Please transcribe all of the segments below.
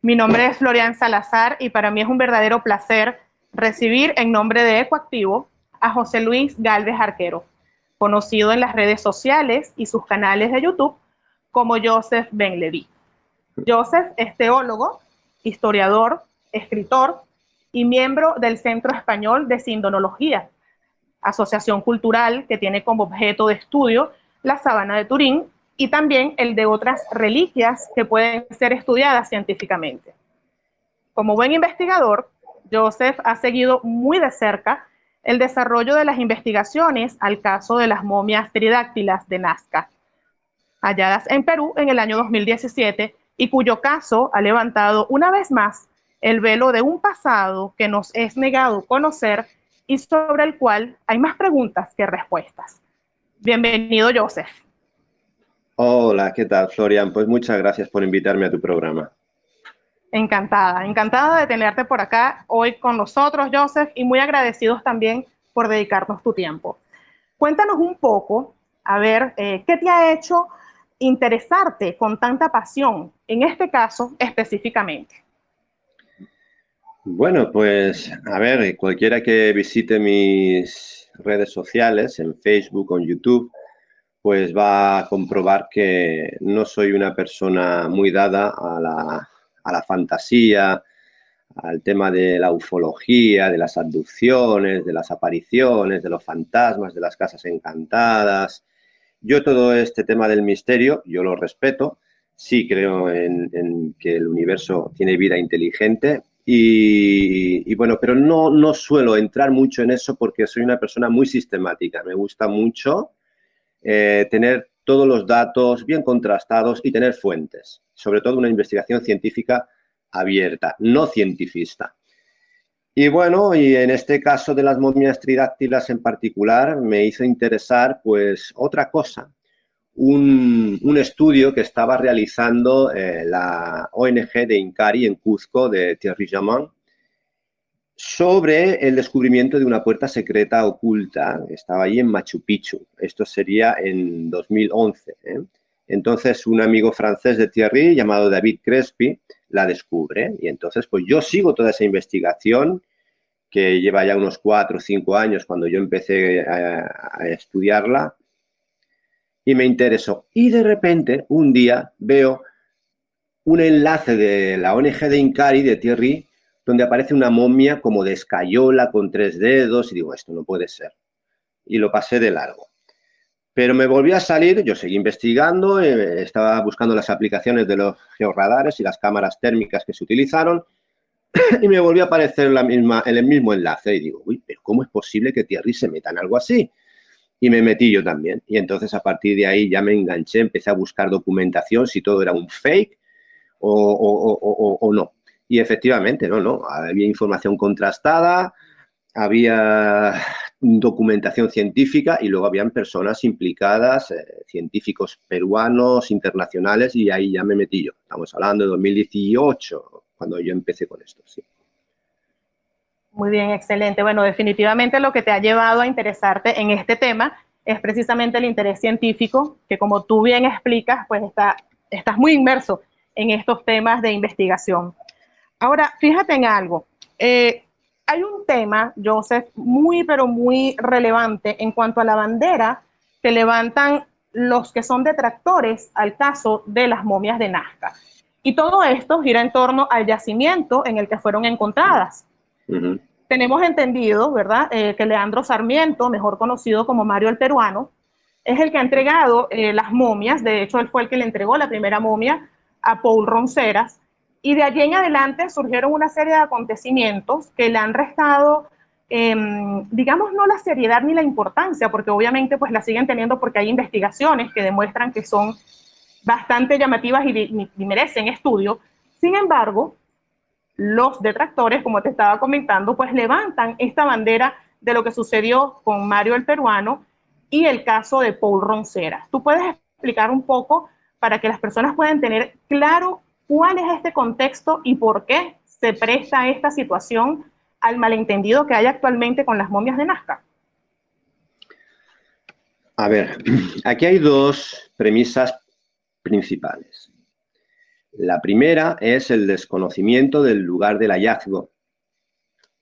Mi nombre es Florian Salazar y para mí es un verdadero placer recibir en nombre de Ecoactivo a José Luis Galvez Arquero, conocido en las redes sociales y sus canales de YouTube como Joseph Benlevy. Joseph es teólogo, historiador, escritor y miembro del Centro Español de Sindonología, asociación cultural que tiene como objeto de estudio la sabana de Turín y también el de otras reliquias que pueden ser estudiadas científicamente. Como buen investigador, Joseph ha seguido muy de cerca el desarrollo de las investigaciones al caso de las momias tridáctilas de Nazca, halladas en Perú en el año 2017 y cuyo caso ha levantado una vez más el velo de un pasado que nos es negado conocer y sobre el cual hay más preguntas que respuestas. Bienvenido, Joseph. Hola, ¿qué tal, Florian? Pues muchas gracias por invitarme a tu programa. Encantada, encantada de tenerte por acá hoy con nosotros, Joseph, y muy agradecidos también por dedicarnos tu tiempo. Cuéntanos un poco, a ver, eh, ¿qué te ha hecho interesarte con tanta pasión, en este caso específicamente? Bueno, pues a ver, cualquiera que visite mis redes sociales en Facebook o en YouTube, pues va a comprobar que no soy una persona muy dada a la, a la fantasía, al tema de la ufología, de las abducciones, de las apariciones, de los fantasmas, de las casas encantadas. Yo todo este tema del misterio, yo lo respeto, sí creo en, que el universo tiene vida inteligente y, bueno, pero no, no suelo entrar mucho en eso porque soy una persona muy sistemática. Me gusta mucho eh, tener todos los datos bien contrastados y tener fuentes, sobre todo una investigación científica abierta, no cientifista. Y bueno, y en este caso de las momias tridáctilas en particular, me hizo interesar pues otra cosa, un, estudio que estaba realizando eh, la ONG de Incari en Cuzco de Thierry Jaman, sobre el descubrimiento de una puerta secreta oculta. Estaba ahí en Machu Picchu. Esto sería en 2011. ¿eh? Entonces, un amigo francés de Thierry, llamado David Crespi, la descubre. Y entonces, pues yo sigo toda esa investigación que lleva ya unos cuatro o cinco años cuando yo empecé a, a estudiarla y me interesó. Y de repente, un día, veo un enlace de la ONG de Incari, de Thierry, donde aparece una momia como de escayola con tres dedos y digo, esto no puede ser. Y lo pasé de largo. Pero me volví a salir, yo seguí investigando, eh, estaba buscando las aplicaciones de los georradares y las cámaras térmicas que se utilizaron y me volvió a aparecer la misma, el mismo enlace y digo, uy, pero ¿cómo es posible que Thierry se meta en algo así? Y me metí yo también. Y entonces a partir de ahí ya me enganché, empecé a buscar documentación, si todo era un fake o, o no. Y efectivamente, no, no, había información contrastada, había documentación científica y luego habían personas implicadas, eh, científicos peruanos, internacionales, y ahí ya me metí yo. Estamos hablando de 2018, cuando yo empecé con esto. Muy bien, excelente. Bueno, definitivamente lo que te ha llevado a interesarte en este tema es precisamente el interés científico, que como tú bien explicas, pues está, estás muy inmerso en estos temas de investigación. Ahora, fíjate en algo. Eh, hay un tema, Joseph, muy, pero muy relevante en cuanto a la bandera que levantan los que son detractores al caso de las momias de Nazca. Y todo esto gira en torno al yacimiento en el que fueron encontradas. Tenemos entendido, ¿verdad?, eh, que Leandro Sarmiento, mejor conocido como Mario el Peruano, es el que ha entregado eh, las momias. De hecho, él fue el que le entregó la primera momia a Paul Ronceras y de allí en adelante surgieron una serie de acontecimientos que le han restado, em, digamos, no la seriedad ni la importancia, porque obviamente pues la siguen teniendo porque hay investigaciones que demuestran que son bastante llamativas y, y merecen estudio. Sin embargo, los detractores, como te estaba comentando, pues levantan esta bandera de lo que sucedió con Mario el peruano y el caso de Paul Roncera. ¿Tú puedes explicar un poco para que las personas puedan tener claro ¿Cuál es este contexto y por qué se presta esta situación al malentendido que hay actualmente con las momias de Nazca? A ver, aquí hay dos premisas principales. La primera es el desconocimiento del lugar del hallazgo.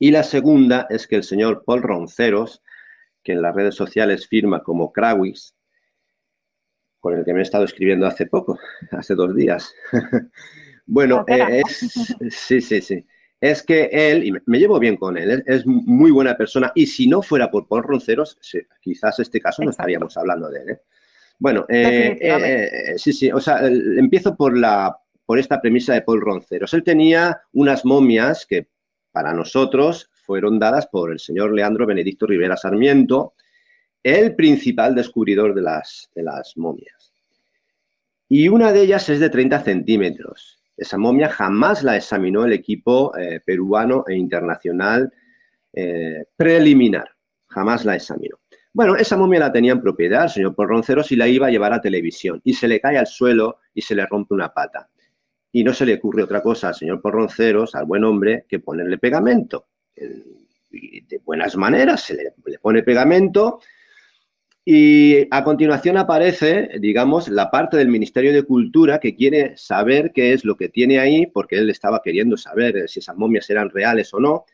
Y la segunda es que el señor Paul Ronceros, que en las redes sociales firma como Krawis, con el que me he estado escribiendo hace poco, hace dos días. bueno, eh, es, sí, sí, sí. Es que él, y me llevo bien con él, es muy buena persona, y si no fuera por Paul Ronceros, quizás este caso no estaríamos hablando de él. ¿eh? Bueno, eh, sí, sí, o sea, empiezo por, la, por esta premisa de Paul Ronceros. Él tenía unas momias que para nosotros fueron dadas por el señor Leandro Benedicto Rivera Sarmiento, el principal descubridor de las, de las momias. Y una de ellas es de 30 centímetros. Esa momia jamás la examinó el equipo eh, peruano e internacional eh, preliminar. Jamás la examinó. Bueno, esa momia la tenía en propiedad el señor Porronceros y la iba a llevar a televisión. Y se le cae al suelo y se le rompe una pata. Y no se le ocurre otra cosa al señor Porronceros, al buen hombre, que ponerle pegamento. Y de buenas maneras se le pone pegamento y a continuación aparece, digamos, la parte del Ministerio de Cultura que quiere saber qué es lo que tiene ahí, porque él estaba queriendo saber si esas momias eran reales o no.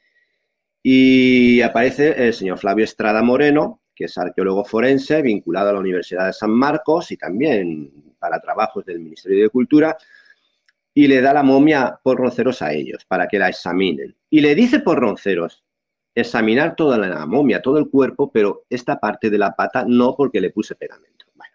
Y aparece el señor Flavio Estrada Moreno, que es arqueólogo forense vinculado a la Universidad de San Marcos y también para trabajos del Ministerio de Cultura, y le da la momia por ronceros a ellos para que la examinen. Y le dice por ronceros, examinar toda la momia, todo el cuerpo, pero esta parte de la pata no porque le puse pegamento. Bueno,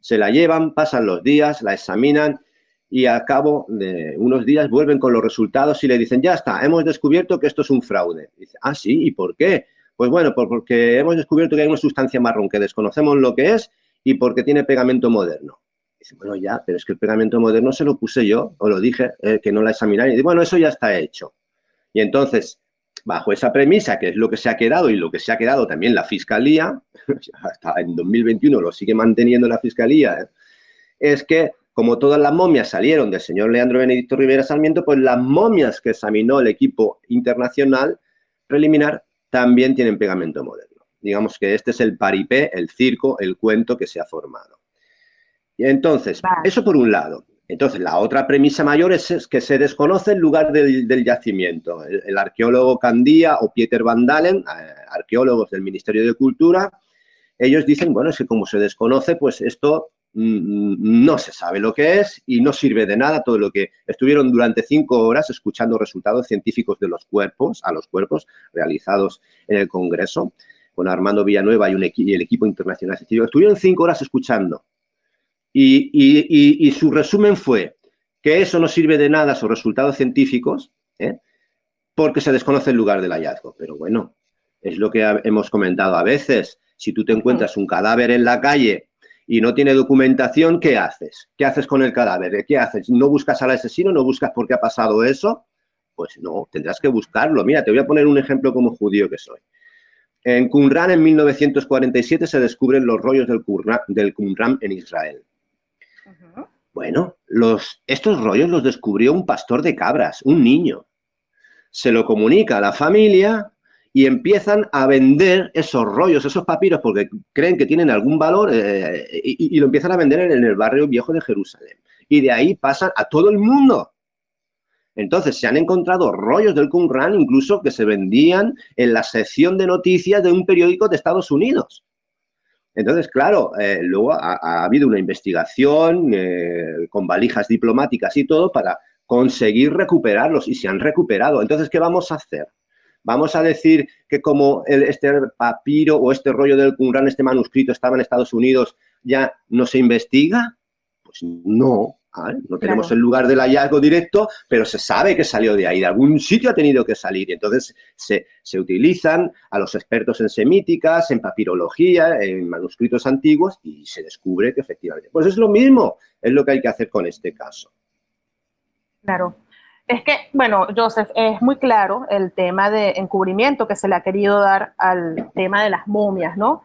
se la llevan, pasan los días, la examinan y al cabo de unos días vuelven con los resultados y le dicen, ya está, hemos descubierto que esto es un fraude. dice, ah, sí, ¿y por qué? Pues bueno, porque hemos descubierto que hay una sustancia marrón que desconocemos lo que es y porque tiene pegamento moderno. Dice, bueno, ya, pero es que el pegamento moderno se lo puse yo, o lo dije, eh, que no la examinaron. Y dice, bueno, eso ya está hecho. Y entonces bajo esa premisa, que es lo que se ha quedado y lo que se ha quedado también la Fiscalía, hasta en 2021 lo sigue manteniendo la Fiscalía, ¿eh? es que como todas las momias salieron del señor Leandro Benedicto Rivera Sarmiento, pues las momias que examinó el equipo internacional preliminar también tienen pegamento moderno. Digamos que este es el paripé, el circo, el cuento que se ha formado. Y entonces, eso por un lado. Entonces, la otra premisa mayor es, que se desconoce el lugar del, yacimiento. El, arqueólogo Candía o Pieter Van Dalen, eh, arqueólogos del Ministerio de Cultura, ellos dicen, bueno, es que como se desconoce, pues esto mm, no se sabe lo que es y no sirve de nada todo lo que estuvieron durante cinco horas escuchando resultados científicos de los cuerpos, a los cuerpos realizados en el Congreso, con Armando Villanueva y, un y el equipo internacional Estuvieron cinco horas escuchando y, su resumen fue que eso no sirve de nada, sus resultados científicos, ¿eh? porque se desconoce el lugar del hallazgo. Pero bueno, es lo que hemos comentado a veces. Si tú te encuentras un cadáver en la calle y no tiene documentación, ¿qué haces? ¿Qué haces con el cadáver? ¿Qué haces? ¿No buscas al asesino? ¿No buscas por qué ha pasado eso? Pues no, tendrás que buscarlo. Mira, te voy a poner un ejemplo como judío que soy. En Qumran en 1947 se descubren los rollos del del Qumran en Israel. Bueno, los, estos rollos los descubrió un pastor de cabras, un niño. Se lo comunica a la familia y empiezan a vender esos rollos, esos papiros, porque creen que tienen algún valor eh, y, lo empiezan a vender en, el barrio viejo de Jerusalén. Y de ahí pasan a todo el mundo. Entonces, se han encontrado rollos del Qumran incluso que se vendían en la sección de noticias de un periódico de Estados Unidos. Entonces, claro, eh, luego ha, habido una investigación eh, con valijas diplomáticas y todo para conseguir recuperarlos y se han recuperado. Entonces, ¿qué vamos a hacer? ¿Vamos a decir que como este papiro o este rollo del Qumran, este manuscrito estaba en Estados Unidos, ya no se investiga? Pues no, no tenemos el lugar del hallazgo directo, pero se sabe que salió de ahí, de algún sitio ha tenido que salir. Y entonces se, utilizan a los expertos en semíticas, en papirología, en manuscritos antiguos y se descubre que efectivamente. Pues es lo mismo, es lo que hay que hacer con este caso. Claro. Es que, bueno, Joseph, es muy claro el tema de encubrimiento que se le ha querido dar al tema de las momias, ¿no?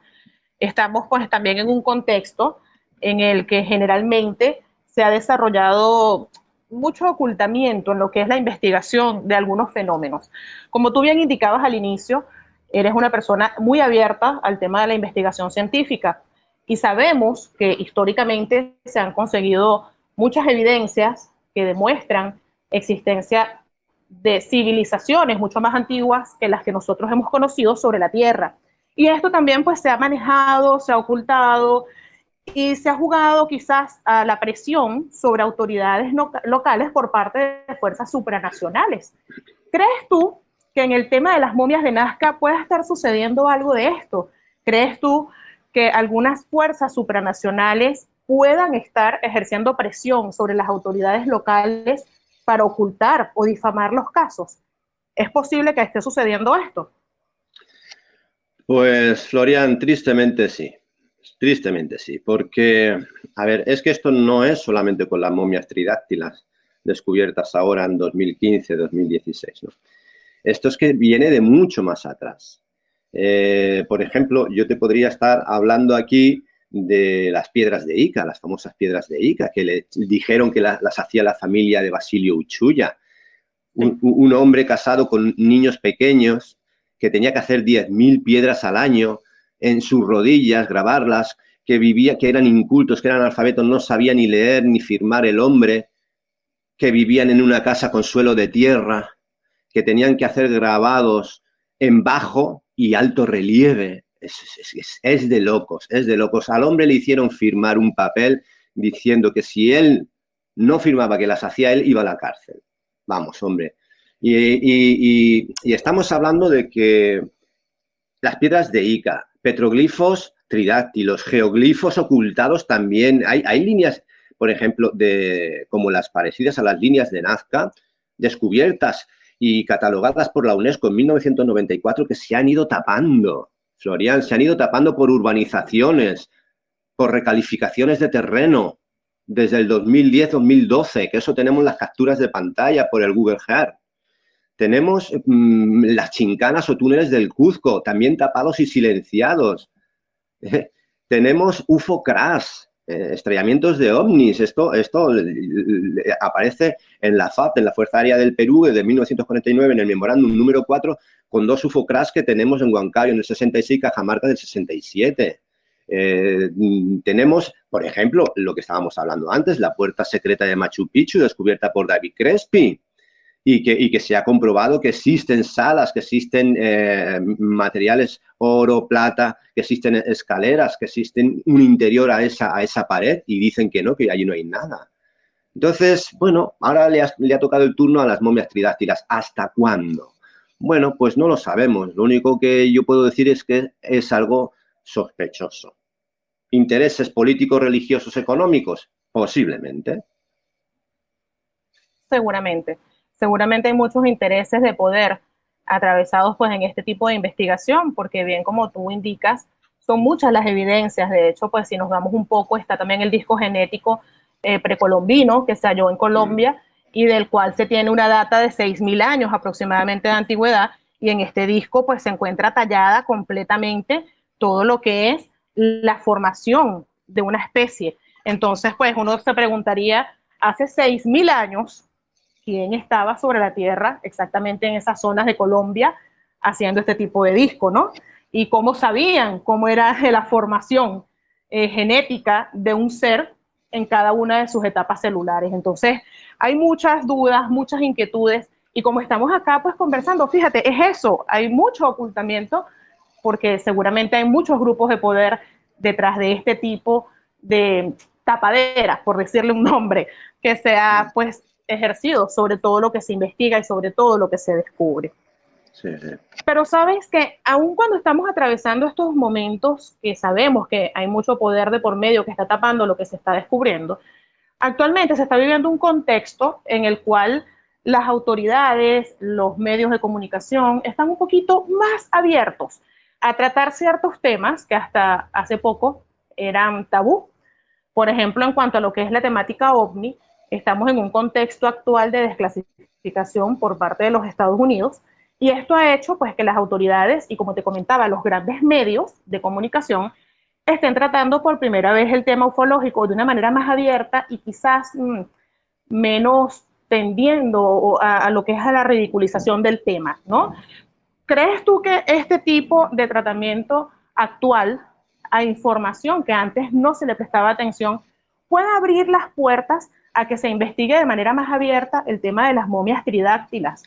Estamos pues también en un contexto en el que generalmente se ha desarrollado mucho ocultamiento en lo que es la investigación de algunos fenómenos. Como tú bien indicabas al inicio, eres una persona muy abierta al tema de la investigación científica y sabemos que históricamente se han conseguido muchas evidencias que demuestran existencia de civilizaciones mucho más antiguas que las que nosotros hemos conocido sobre la Tierra. Y esto también pues se ha manejado, se ha ocultado y se ha jugado quizás a la presión sobre autoridades locales por parte de fuerzas supranacionales. ¿Crees tú que en el tema de las momias de Nazca pueda estar sucediendo algo de esto? ¿Crees tú que algunas fuerzas supranacionales puedan estar ejerciendo presión sobre las autoridades locales para ocultar o difamar los casos? ¿Es posible que esté sucediendo esto? Pues, Florian, tristemente sí. Tristemente sí, porque, a ver, es que esto no es solamente con las momias tridáctilas descubiertas ahora en 2015, 2016, ¿no? Esto es que viene de mucho más atrás. Eh, por ejemplo, yo te podría estar hablando aquí de las piedras de Ica, las famosas piedras de Ica, que le dijeron que las, hacía la familia de Basilio Uchuya, un, hombre casado con niños pequeños que tenía que hacer 10.000 piedras al año en sus rodillas, grabarlas, que vivía, que eran incultos, que eran alfabetos, no sabía ni leer ni firmar el hombre, que vivían en una casa con suelo de tierra, que tenían que hacer grabados en bajo y alto relieve. Es, de locos, es de locos. Al hombre le hicieron firmar un papel diciendo que si él no firmaba que las hacía él, iba a la cárcel. Vamos, hombre. Y, estamos hablando de que las piedras de Ica, petroglifos tridáctilos, geoglifos ocultados también. Hay, hay líneas, por ejemplo, de, como las parecidas a las líneas de Nazca, descubiertas y catalogadas por la UNESCO en 1994 que se han ido tapando, Florian, se han ido tapando por urbanizaciones, por recalificaciones de terreno desde el 2010-2012, que eso tenemos las capturas de pantalla por el Google Earth. Tenemos mm, las chincanas o túneles del Cuzco, también tapados y silenciados. tenemos UFO crash, eh, estrellamientos de ovnis. Esto, esto aparece en la FAP, en la Fuerza Aérea del Perú, desde 1949, en el memorándum número 4, con dos UFOCRAS que tenemos en Huancayo en el 66 y Cajamarca del 67. Eh, tenemos, por ejemplo, lo que estábamos hablando antes, la puerta secreta de Machu Picchu, descubierta por David Crespi y que, se ha comprobado que existen salas, que existen eh, materiales oro, plata, que existen escaleras, que existen un interior a esa, a esa pared y dicen que no, que allí no hay nada. Entonces, bueno, ahora le ha, tocado el turno a las momias tridáctilas. ¿Hasta cuándo? Bueno, pues no lo sabemos. Lo único que yo puedo decir es que es algo sospechoso. ¿Intereses políticos, religiosos, económicos? Posiblemente. Seguramente seguramente hay muchos intereses de poder atravesados pues en este tipo de investigación, porque bien como tú indicas, son muchas las evidencias. De hecho, pues si nos vamos un poco, está también el disco genético eh, precolombino que se halló en Colombia y del cual se tiene una data de 6.000 años aproximadamente de antigüedad. Y en este disco pues se encuentra tallada completamente todo lo que es la formación de una especie. Entonces, pues uno se preguntaría, hace 6.000 años, quién estaba sobre la tierra exactamente en esas zonas de Colombia haciendo este tipo de disco, ¿no? Y cómo sabían cómo era la formación eh, genética de un ser en cada una de sus etapas celulares. Entonces, hay muchas dudas, muchas inquietudes, y como estamos acá pues conversando, fíjate, es eso, hay mucho ocultamiento, porque seguramente hay muchos grupos de poder detrás de este tipo de tapaderas, por decirle un nombre, que sea pues ejercido sobre todo lo que se investiga y sobre todo lo que se descubre. Pero sabes que aun cuando estamos atravesando estos momentos que sabemos que hay mucho poder de por medio que está tapando lo que se está descubriendo, actualmente se está viviendo un contexto en el cual las autoridades, los medios de comunicación están un poquito más abiertos a tratar ciertos temas que hasta hace poco eran tabú. Por ejemplo, en cuanto a lo que es la temática ovni, Estamos en un contexto actual de desclasificación por parte de los Estados Unidos y esto ha hecho pues que las autoridades y como te comentaba, los grandes medios de comunicación estén tratando por primera vez el tema ufológico de una manera más abierta y quizás mm, menos tendiendo a, a, lo que es a la ridiculización del tema, ¿no? ¿Crees tú que este tipo de tratamiento actual a información que antes no se le prestaba atención puede abrir las puertas a que se investigue de manera más abierta el tema de las momias tridáctilas.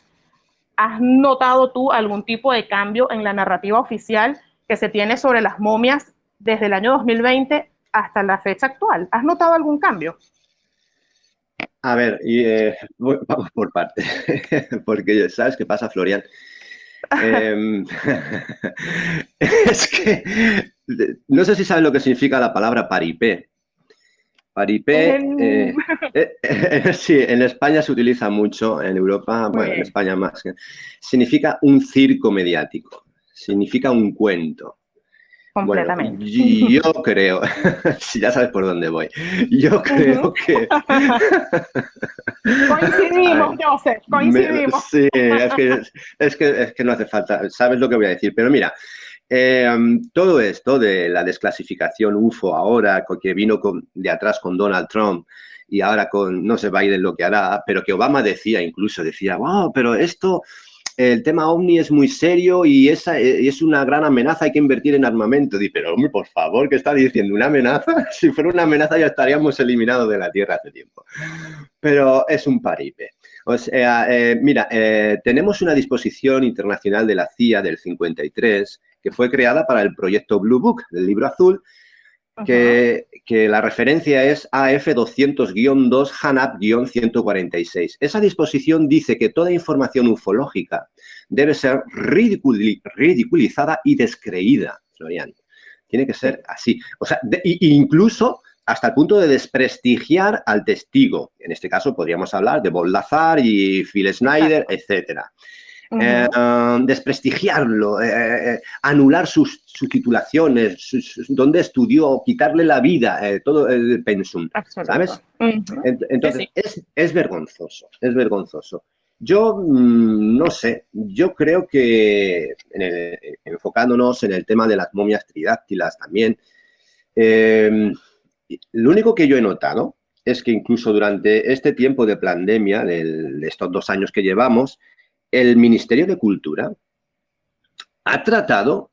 ¿Has notado tú algún tipo de cambio en la narrativa oficial que se tiene sobre las momias desde el año 2020 hasta la fecha actual? ¿Has notado algún cambio? A ver, eh, vamos por partes, porque sabes qué pasa, Florian. Em, es que no sé si sabes lo que significa la palabra paripé. Paripé, eh, eh, sí, en España se utiliza mucho, en Europa, bueno, en España más. Significa un circo mediático, significa un cuento. Completamente. yo creo, si ya sabes por dónde voy, yo creo que... coincidimos, Joseph, coincidimos. sí, es que, es, que, es que no hace falta, sabes lo que voy a decir, pero mira, em, todo esto de la desclasificación UFO ahora, que vino de atrás con Donald Trump y ahora con, no sé Biden lo que hará, pero que Obama decía incluso, decía, wow, pero esto el tema OVNI es muy serio y esa eh, es una gran amenaza, hay que invertir en armamento. Dice, pero hombre, por favor, ¿qué está diciendo? ¿Una amenaza? Si fuera una amenaza ya estaríamos eliminados de la Tierra hace tiempo. Pero es un paripe. O sea, eh, mira, eh, tenemos una disposición internacional de la CIA del 53 que fue creada para el proyecto Blue Book, del libro azul, que, la referencia es AF200-2 HANAP-146. Esa disposición dice que toda información ufológica debe ser ridiculizada y descreída, Florian. Tiene que ser así. O sea, incluso hasta el punto de desprestigiar al testigo. En este caso podríamos hablar de Bob Lazar y Phil Snyder, etcétera. Um, desprestigiarlo, eh, eh, anular sus, titulaciones, donde estudió, quitarle la vida, todo el pensum, ¿sabes? Entonces, es, vergonzoso, es vergonzoso. Yo mm, no sé, yo creo que enfocándonos en el tema de las momias tridáctilas también, em, lo único que yo he notado es que incluso durante este tiempo de pandemia, de estos dos años que llevamos, el Ministerio de Cultura ha tratado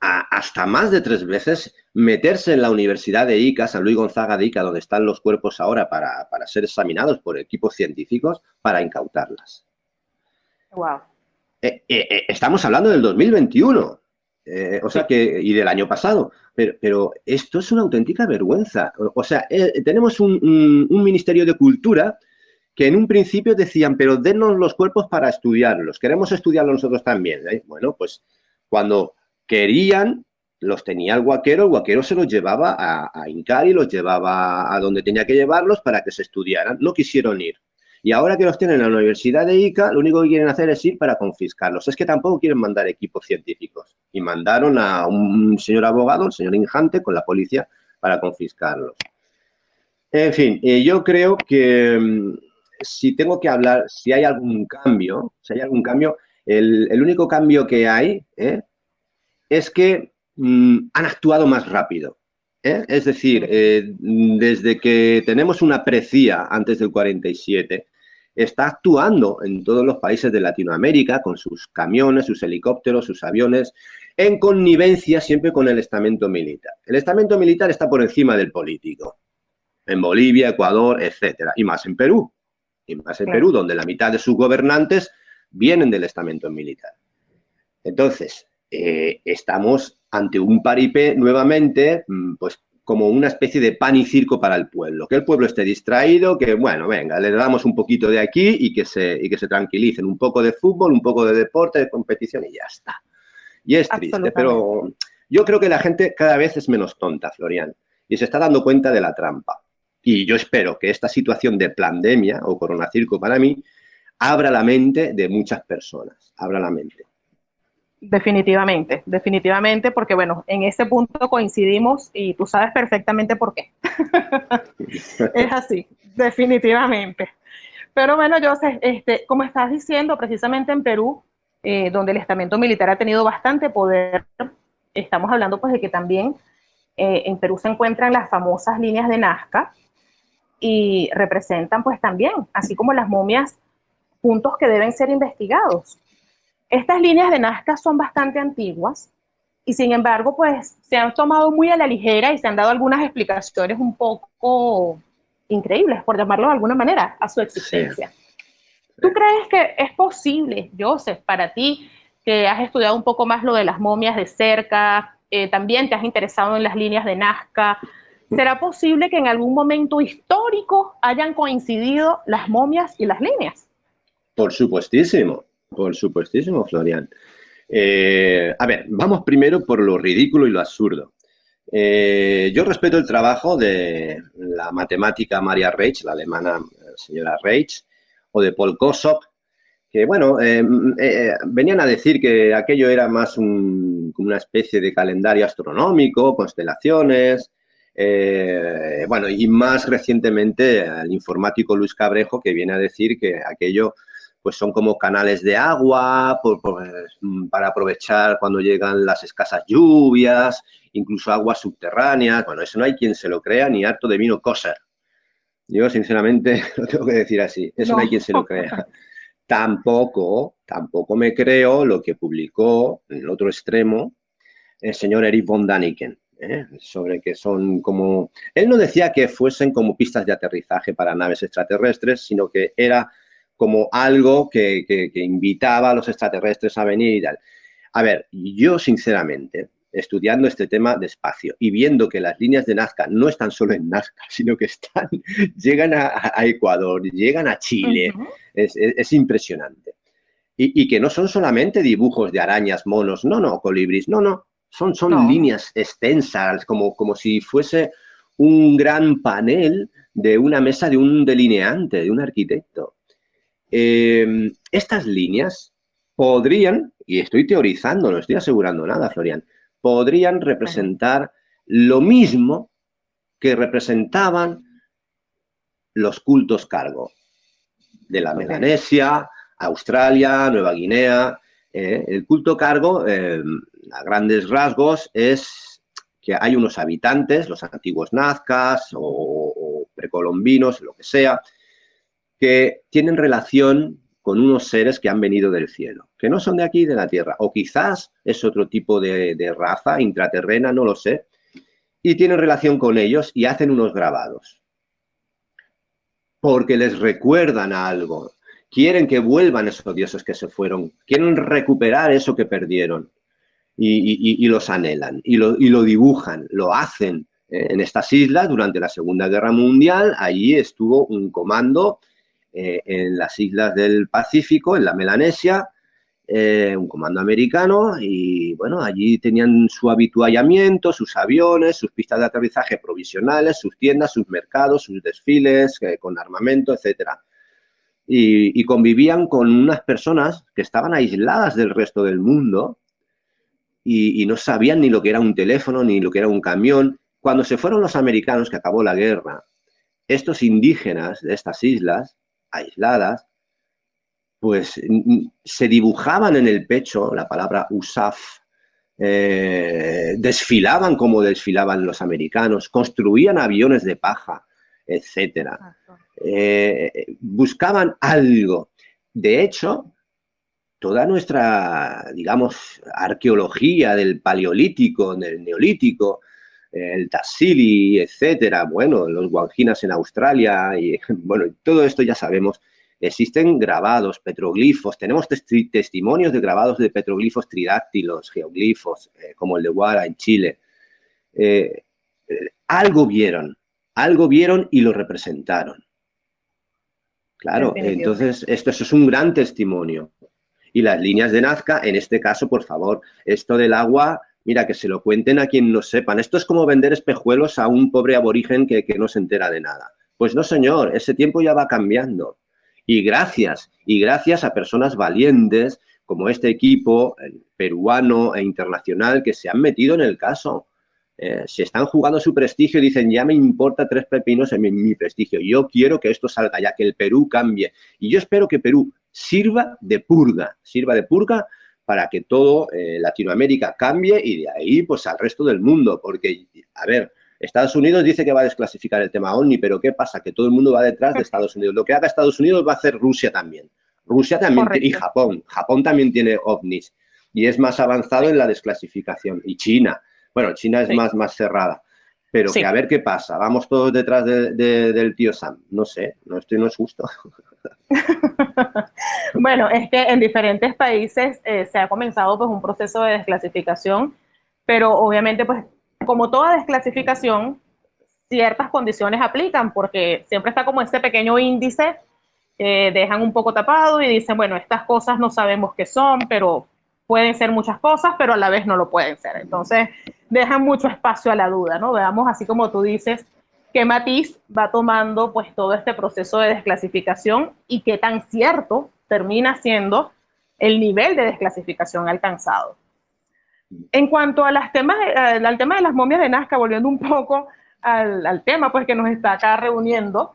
hasta más de tres veces meterse en la Universidad de Ica, San Luis Gonzaga de Ica, donde están los cuerpos ahora para, ser examinados por equipos científicos, para incautarlas. Wow. Eh, eh, eh, estamos hablando del 2021, o sea que, y del año pasado, pero, esto es una auténtica vergüenza. O, sea, tenemos un, un Ministerio de Cultura que en un principio decían, pero denos los cuerpos para estudiarlos, queremos estudiarlos nosotros también. ¿eh? Bueno, pues cuando querían, los tenía el guaquero, el guaquero se los llevaba a, a y los llevaba a donde tenía que llevarlos para que se estudiaran. No quisieron ir. Y ahora que los tienen en la Universidad de Ica, lo único que quieren hacer es ir para confiscarlos. Es que tampoco quieren mandar equipos científicos. Y mandaron a un señor abogado, el señor Injante, con la policía para confiscarlos. En fin, eh, yo creo que mm, si tengo que hablar, si hay algún cambio, si hay algún cambio, el, único cambio que hay ¿eh? es que mm, han actuado más rápido. ¿eh? Es decir, eh, desde que tenemos una precia antes del 47, está actuando en todos los países de Latinoamérica con sus camiones, sus helicópteros, sus aviones, en connivencia siempre con el estamento militar. El estamento militar está por encima del político, en Bolivia, Ecuador, etcétera, y más en Perú y más en Perú, donde la mitad de sus gobernantes vienen del estamento militar. Entonces, eh, estamos ante un paripé nuevamente, mm, pues como una especie de pan y circo para el pueblo. Que el pueblo esté distraído, que bueno, venga, le damos un poquito de aquí y que se, y que se tranquilicen. Un poco de fútbol, un poco de deporte, de competición y ya está. Y es triste, pero yo creo que la gente cada vez es menos tonta, Florian, y se está dando cuenta de la trampa. Y yo espero que esta situación de pandemia o coronacirco para mí abra la mente de muchas personas, abra la mente. Definitivamente, definitivamente, porque bueno, en ese punto coincidimos y tú sabes perfectamente por qué. es así, definitivamente. Pero bueno, Joseph, este, como estás diciendo, precisamente en Perú, eh, donde el estamento militar ha tenido bastante poder, estamos hablando pues de que también eh, en Perú se encuentran las famosas líneas de Nazca, y representan pues también, así como las momias, puntos que deben ser investigados. Estas líneas de Nazca son bastante antiguas y sin embargo pues se han tomado muy a la ligera y se han dado algunas explicaciones un poco increíbles, por llamarlo de alguna manera, a su existencia. ¿Tú crees que es posible, Joseph, para ti, que has estudiado un poco más lo de las momias de cerca, eh, también te has interesado en las líneas de Nazca, ¿será posible que en algún momento histórico hayan coincidido las momias y las líneas? Por supuestísimo, por supuestísimo, Florian. Eh, a ver, vamos primero por lo ridículo y lo absurdo. Eh, yo respeto el trabajo de la matemática Maria Reich, la alemana señora Reich, o de Paul Kosok, que, bueno, eh, venían a decir que aquello era más como una especie de calendario astronómico, constelaciones, bueno, y más recientemente el informático Luis Cabrejo, que viene a decir que aquello pues son como canales de agua mm, para aprovechar cuando llegan las escasas lluvias, incluso aguas subterráneas. Bueno, eso no hay quien se lo crea ni harto de vino coser. Yo, sinceramente, lo tengo que decir así. Eso no, hay quien se lo crea. Tampoco, tampoco me creo lo que publicó en el otro extremo el señor Eric von Daniken. ¿Eh? sobre que son como... Él no decía que fuesen como pistas de aterrizaje para naves extraterrestres, sino que era como algo que, invitaba a los extraterrestres a venir y tal. A ver, yo sinceramente, estudiando este tema despacio y viendo que las líneas de Nazca no están solo en Nazca, sino que están, llegan a, Ecuador, llegan a Chile, es, impresionante. Y, que no son solamente dibujos de arañas, monos, no, no, colibris, no, no, son, son líneas extensas, como, como si fuese un gran panel de una mesa de un delineante, de un arquitecto. Em, estas líneas podrían, y estoy teorizando, no estoy asegurando nada, Florian, podrían representar lo mismo que representaban los cultos cargo de la Melanesia, Australia, Nueva Guinea. Eh, el culto cargo, em, a grandes rasgos, es que hay unos habitantes, los antiguos nazcas o precolombinos, lo que sea, que tienen relación con unos seres que han venido del cielo, que no son de aquí, de la tierra, o quizás es otro tipo de, raza intraterrena, no lo sé, y tienen relación con ellos y hacen unos grabados, porque les recuerdan algo, quieren que vuelvan esos dioses que se fueron, quieren recuperar eso que perdieron y, los anhelan y lo, y lo, dibujan, lo hacen. ¿eh? En estas islas, durante la Segunda Guerra Mundial, allí estuvo un comando eh, en las islas del Pacífico, en la Melanesia, eh, un comando americano y bueno, allí tenían su habituallamiento, sus aviones, sus pistas de aterrizaje provisionales, sus tiendas, sus mercados, sus desfiles con armamento, etcétera. Y, convivían con unas personas que estaban aisladas del resto del mundo y, y no sabían ni lo que era un teléfono, ni lo que era un camión. Cuando se fueron los americanos, que acabó la guerra, estos indígenas de estas islas aisladas, pues se dibujaban en el pecho la palabra USAF, eh, desfilaban como desfilaban los americanos, construían aviones de paja, etcétera. Eh, buscaban algo. De hecho, toda nuestra, digamos, arqueología del paleolítico, del neolítico, el Tassili, etcétera, bueno, los guanginas en Australia, y bueno, todo esto ya sabemos. Existen grabados, petroglifos, tenemos testimonios de grabados de petroglifos tridáctilos, geoglifos, eh, como el de Guara en Chile. Eh, eh, algo vieron, algo vieron y lo representaron. Claro, entonces esto, es un gran testimonio. Y las líneas de Nazca, en este caso, por favor, esto del agua Mira, que se lo cuenten a quien no sepan. Esto es como vender espejuelos a un pobre aborigen que, no se entera de nada. Pues no, señor, ese tiempo ya va cambiando. Y gracias, y gracias a personas valientes como este equipo peruano e internacional que se han metido en el caso. Eh, se están jugando su prestigio y dicen, ya me importa tres pepinos en mi, mi, prestigio. Yo quiero que esto salga ya, que el Perú cambie. Y yo espero que Perú sirva de purga, sirva de purga para que todo eh, Latinoamérica cambie y de ahí pues al resto del mundo, porque, a ver, Estados Unidos dice que va a desclasificar el tema OVNI, pero ¿qué pasa? Que todo el mundo va detrás de Estados Unidos. Lo que haga Estados Unidos va a hacer Rusia también. Rusia también y Japón. Japón también tiene ovnis y es más avanzado en la desclasificación. Y China. Bueno, China es más, más cerrada. Pero que a ver qué pasa, vamos todos detrás del tío Sam. No sé, no estoy, no es justo. bueno, es que en diferentes países eh, se ha comenzado pues un proceso de desclasificación, pero obviamente pues como toda desclasificación, ciertas condiciones aplican porque siempre está como este pequeño índice que dejan un poco tapado y dicen, bueno, estas cosas no sabemos qué son, pero pueden ser muchas cosas, pero a la vez no lo pueden ser. Entonces, dejan mucho espacio a la duda, ¿no? Veamos así como tú dices, qué matiz va tomando pues todo este proceso de desclasificación y qué tan cierto termina siendo el nivel de desclasificación alcanzado. En cuanto a las temas, al tema de las momias de Nazca, volviendo un poco al, tema pues que nos está acá reuniendo,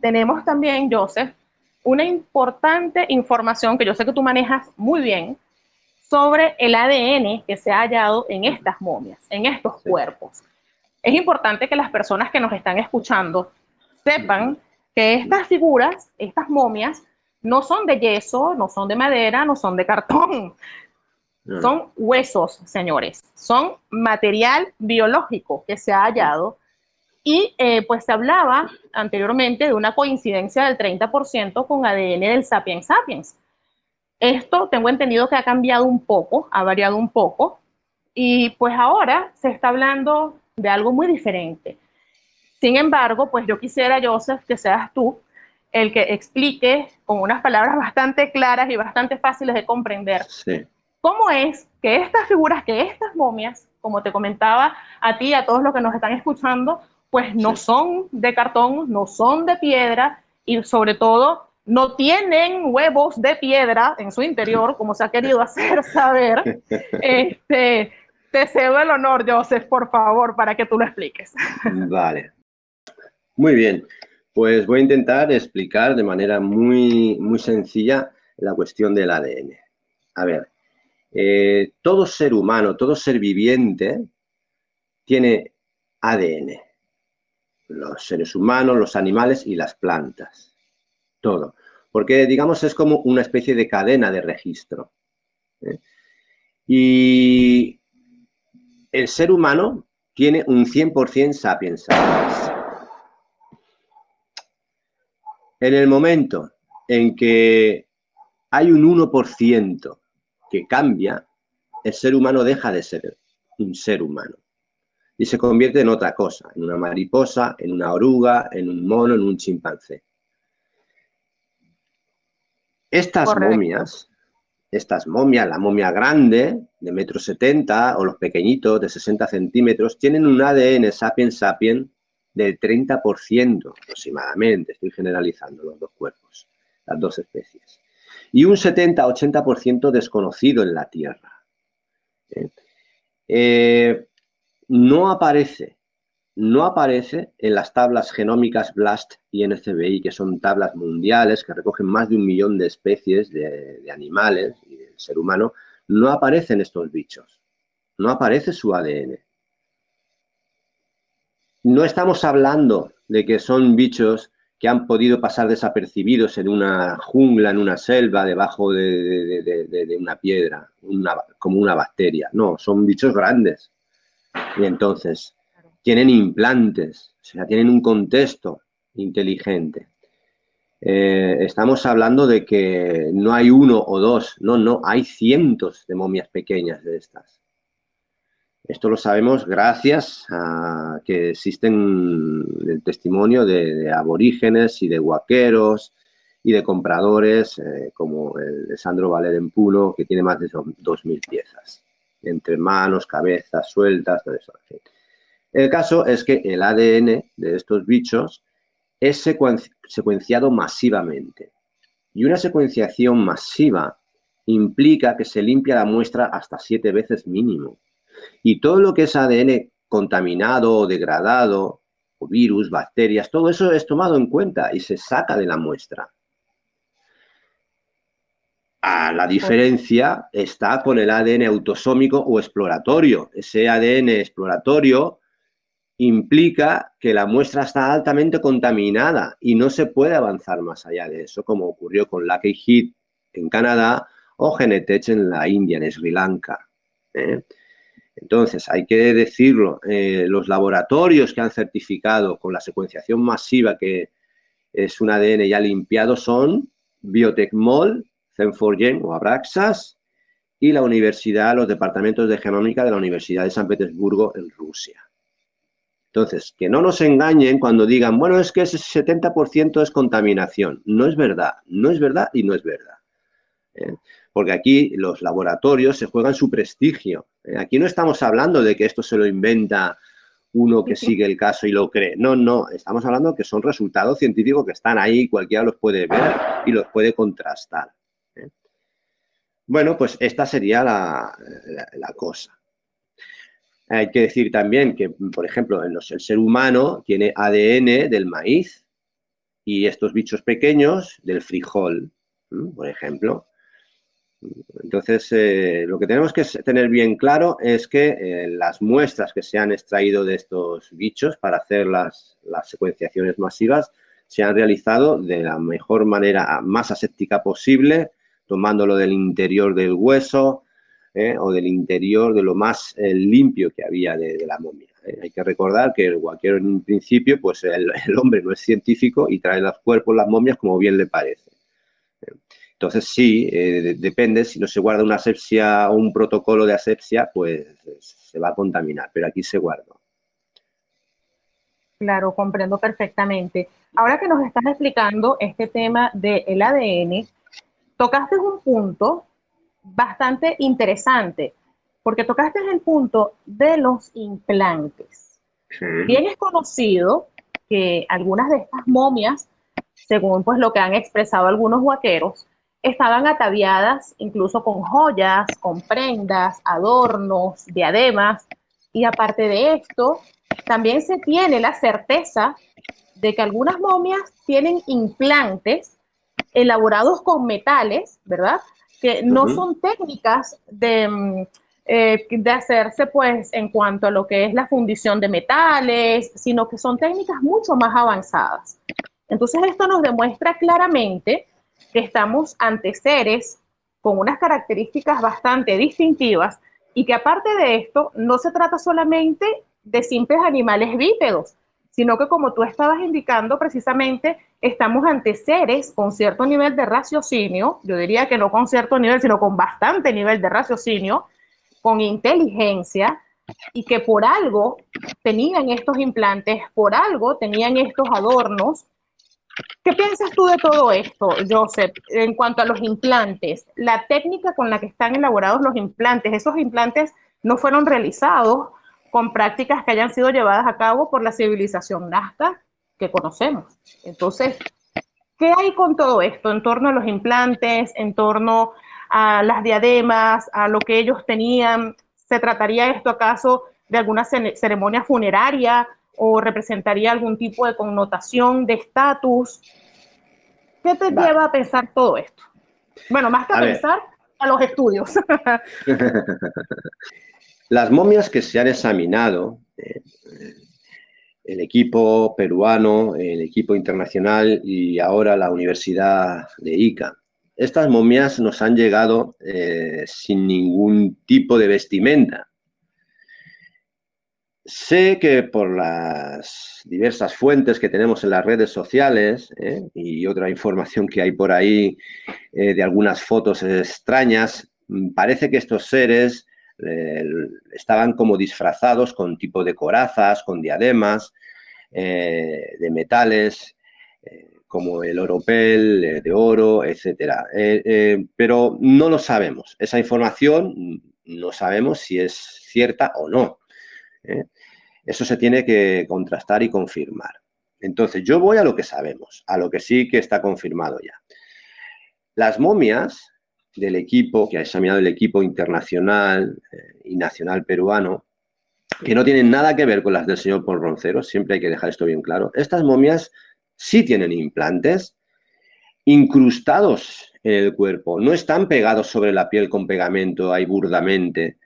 tenemos también, Joseph, una importante información que yo sé que tú manejas muy bien sobre el ADN que se ha hallado en estas momias, en estos cuerpos es importante que las personas que nos están escuchando sepan que estas figuras, estas momias, no son de yeso, no son de madera, no son de cartón. Son huesos, señores. Son material biológico que se ha hallado. Y eh, pues se hablaba anteriormente de una coincidencia del 30% con ADN del sapiens sapiens. Esto tengo entendido que ha cambiado un poco, ha variado un poco. Y pues ahora se está hablando de algo muy diferente. Sin embargo, pues yo quisiera, Joseph, que seas tú el que explique con unas palabras bastante claras y bastante fáciles de comprender cómo es que estas figuras, que estas momias, como te comentaba a ti y a todos los que nos están escuchando, pues no son de cartón, no son de piedra y sobre todo no tienen huevos de piedra en su interior, como se ha querido hacer saber, este, te cedo el honor, Joseph, por favor, para que tú lo expliques. Vale. Muy bien. Pues voy a intentar explicar de manera muy, muy sencilla la cuestión del ADN. A ver, eh, todo ser humano, todo ser viviente tiene ADN. Los seres humanos, los animales y las plantas. Todo. Porque, digamos, es como una especie de cadena de registro. ¿eh? Y el ser humano tiene un 100% sapiens sapiens. En el momento en que hay un 1% que cambia, el ser humano deja de ser un ser humano y se convierte en otra cosa, en una mariposa, en una oruga, en un mono, en un chimpancé. Estas momias estas momias, la momia grande de metro setenta o los pequeñitos de 60 centímetros, tienen un ADN sapiens sapiens del 30% aproximadamente, estoy generalizando los dos cuerpos, las dos especies, y un 70-80% desconocido en la Tierra. ¿eh? Eh, no aparece no aparece en las tablas genómicas BLAST y NCBI, que son tablas mundiales que recogen más de un millón de especies de, animales y del ser humano, no aparecen estos bichos, no aparece su ADN. No estamos hablando de que son bichos que han podido pasar desapercibidos en una jungla, en una selva, debajo de, una piedra, como una bacteria. No, son bichos grandes. Y entonces, tienen implantes, o sea, tienen un contexto inteligente. Eh, estamos hablando de que no hay uno o dos, no, no, hay cientos de momias pequeñas de estas. Esto lo sabemos gracias a que existen el testimonio de, aborígenes y de guaqueros y de compradores eh, como el de Sandro Valer en Puno, que tiene más de 2.000 piezas, entre manos, cabezas sueltas, todo eso. El caso es que el ADN de estos bichos es secuenciado masivamente. Y una secuenciación masiva implica que se limpia la muestra hasta siete veces mínimo. Y todo lo que es ADN contaminado o degradado, o virus, bacterias, todo eso es tomado en cuenta y se saca de la muestra. A la diferencia está con el ADN autosómico o exploratorio. Ese ADN exploratorio implica que la muestra está altamente contaminada y no se puede avanzar más allá de eso, como ocurrió con Lucky Heat en Canadá o Genetech en la India, en Sri Lanka. ¿eh? Entonces, hay que decirlo, eh, los laboratorios que han certificado con la secuenciación masiva que es un ADN ya limpiado son Biotecmol, Zen4Gen o Abraxas y la universidad, los departamentos de genómica de la Universidad de San Petersburgo en Rusia. Entonces, que no nos engañen cuando digan, bueno, es que ese 70% es contaminación. No es verdad, no es verdad y no es verdad. ¿eh? Porque aquí los laboratorios se juegan su prestigio. ¿eh? Aquí no estamos hablando de que esto se lo inventa uno que sigue el caso y lo cree. No, no, estamos hablando que son resultados científicos que están ahí, cualquiera los puede ver y los puede contrastar. ¿eh? Bueno, pues esta sería la, cosa. Hay que decir también que, por ejemplo, el ser humano tiene ADN del maíz y estos bichos pequeños del frijol, por ejemplo. Entonces, eh, lo que tenemos que tener bien claro es que eh, las muestras que se han extraído de estos bichos para hacer las, secuenciaciones masivas se han realizado de la mejor manera, más aséptica posible, tomándolo del interior del hueso eh, o del interior de lo más limpio que había de, la momia. Hay que recordar que el guaquero en un principio, pues el, hombre no es científico y trae los cuerpos, las momias, como bien le parece. Entonces, sí, eh, depende, si no se guarda una asepsia o un protocolo de asepsia, pues se va a contaminar, pero aquí se guarda. Claro, comprendo perfectamente. Ahora que nos estás explicando este tema del ADN, tocaste un punto bastante interesante, porque tocaste el punto de los implantes. Bien es conocido que algunas de estas momias, según pues lo que han expresado algunos huaqueros, estaban ataviadas incluso con joyas, con prendas, adornos, diademas. Y aparte de esto, también se tiene la certeza de que algunas momias tienen implantes elaborados con metales, ¿verdad? Que no son técnicas de, mm, eh, de hacerse, pues, en cuanto a lo que es la fundición de metales, sino que son técnicas mucho más avanzadas. Entonces, esto nos demuestra claramente que estamos ante seres con unas características bastante distintivas y que aparte de esto no se trata solamente de simples animales bípedos, sino que como tú estabas indicando precisamente, estamos ante seres con cierto nivel de raciocinio, yo diría que no con cierto nivel, sino con bastante nivel de raciocinio, con inteligencia, y que por algo tenían estos implantes, por algo tenían estos adornos, ¿Qué piensas tú de todo esto, Joseph, en cuanto a los implantes? La técnica con la que están elaborados los implantes, esos implantes no fueron realizados con prácticas que hayan sido llevadas a cabo por la civilización nazca que conocemos. Entonces, ¿qué hay con todo esto en torno a los implantes, en torno a las diademas, a lo que ellos tenían? ¿Se trataría esto acaso de alguna ceremonia funeraria? o representaría algún tipo de connotación de estatus. ¿Qué te lleva a pensar todo esto? Bueno, más que a, pensar, a los estudios. Las momias que se han examinado, eh, el equipo peruano, el equipo internacional y ahora la Universidad de Ica, estas momias nos han llegado eh, sin ningún tipo de vestimenta. Sé que por las diversas fuentes que tenemos en las redes sociales ¿eh? y otra información que hay por ahí eh, de algunas fotos extrañas, mm, parece que estos seres eh, estaban como disfrazados con tipo de corazas, con diademas, de metales, como el oropel, de oro, etc. pero no lo sabemos. Esa información no sabemos si es cierta o no. Eso se tiene que contrastar y confirmar. Entonces, yo voy a lo que sabemos, a lo que sí que está confirmado ya. Las momias del equipo, que ha examinado el equipo internacional eh, y nacional peruano, que no tienen nada que ver con las del señor Paul siempre hay que dejar esto bien claro. Estas momias sí tienen implantes incrustados en el cuerpo, no están pegados sobre la piel con pegamento ahí burdamente,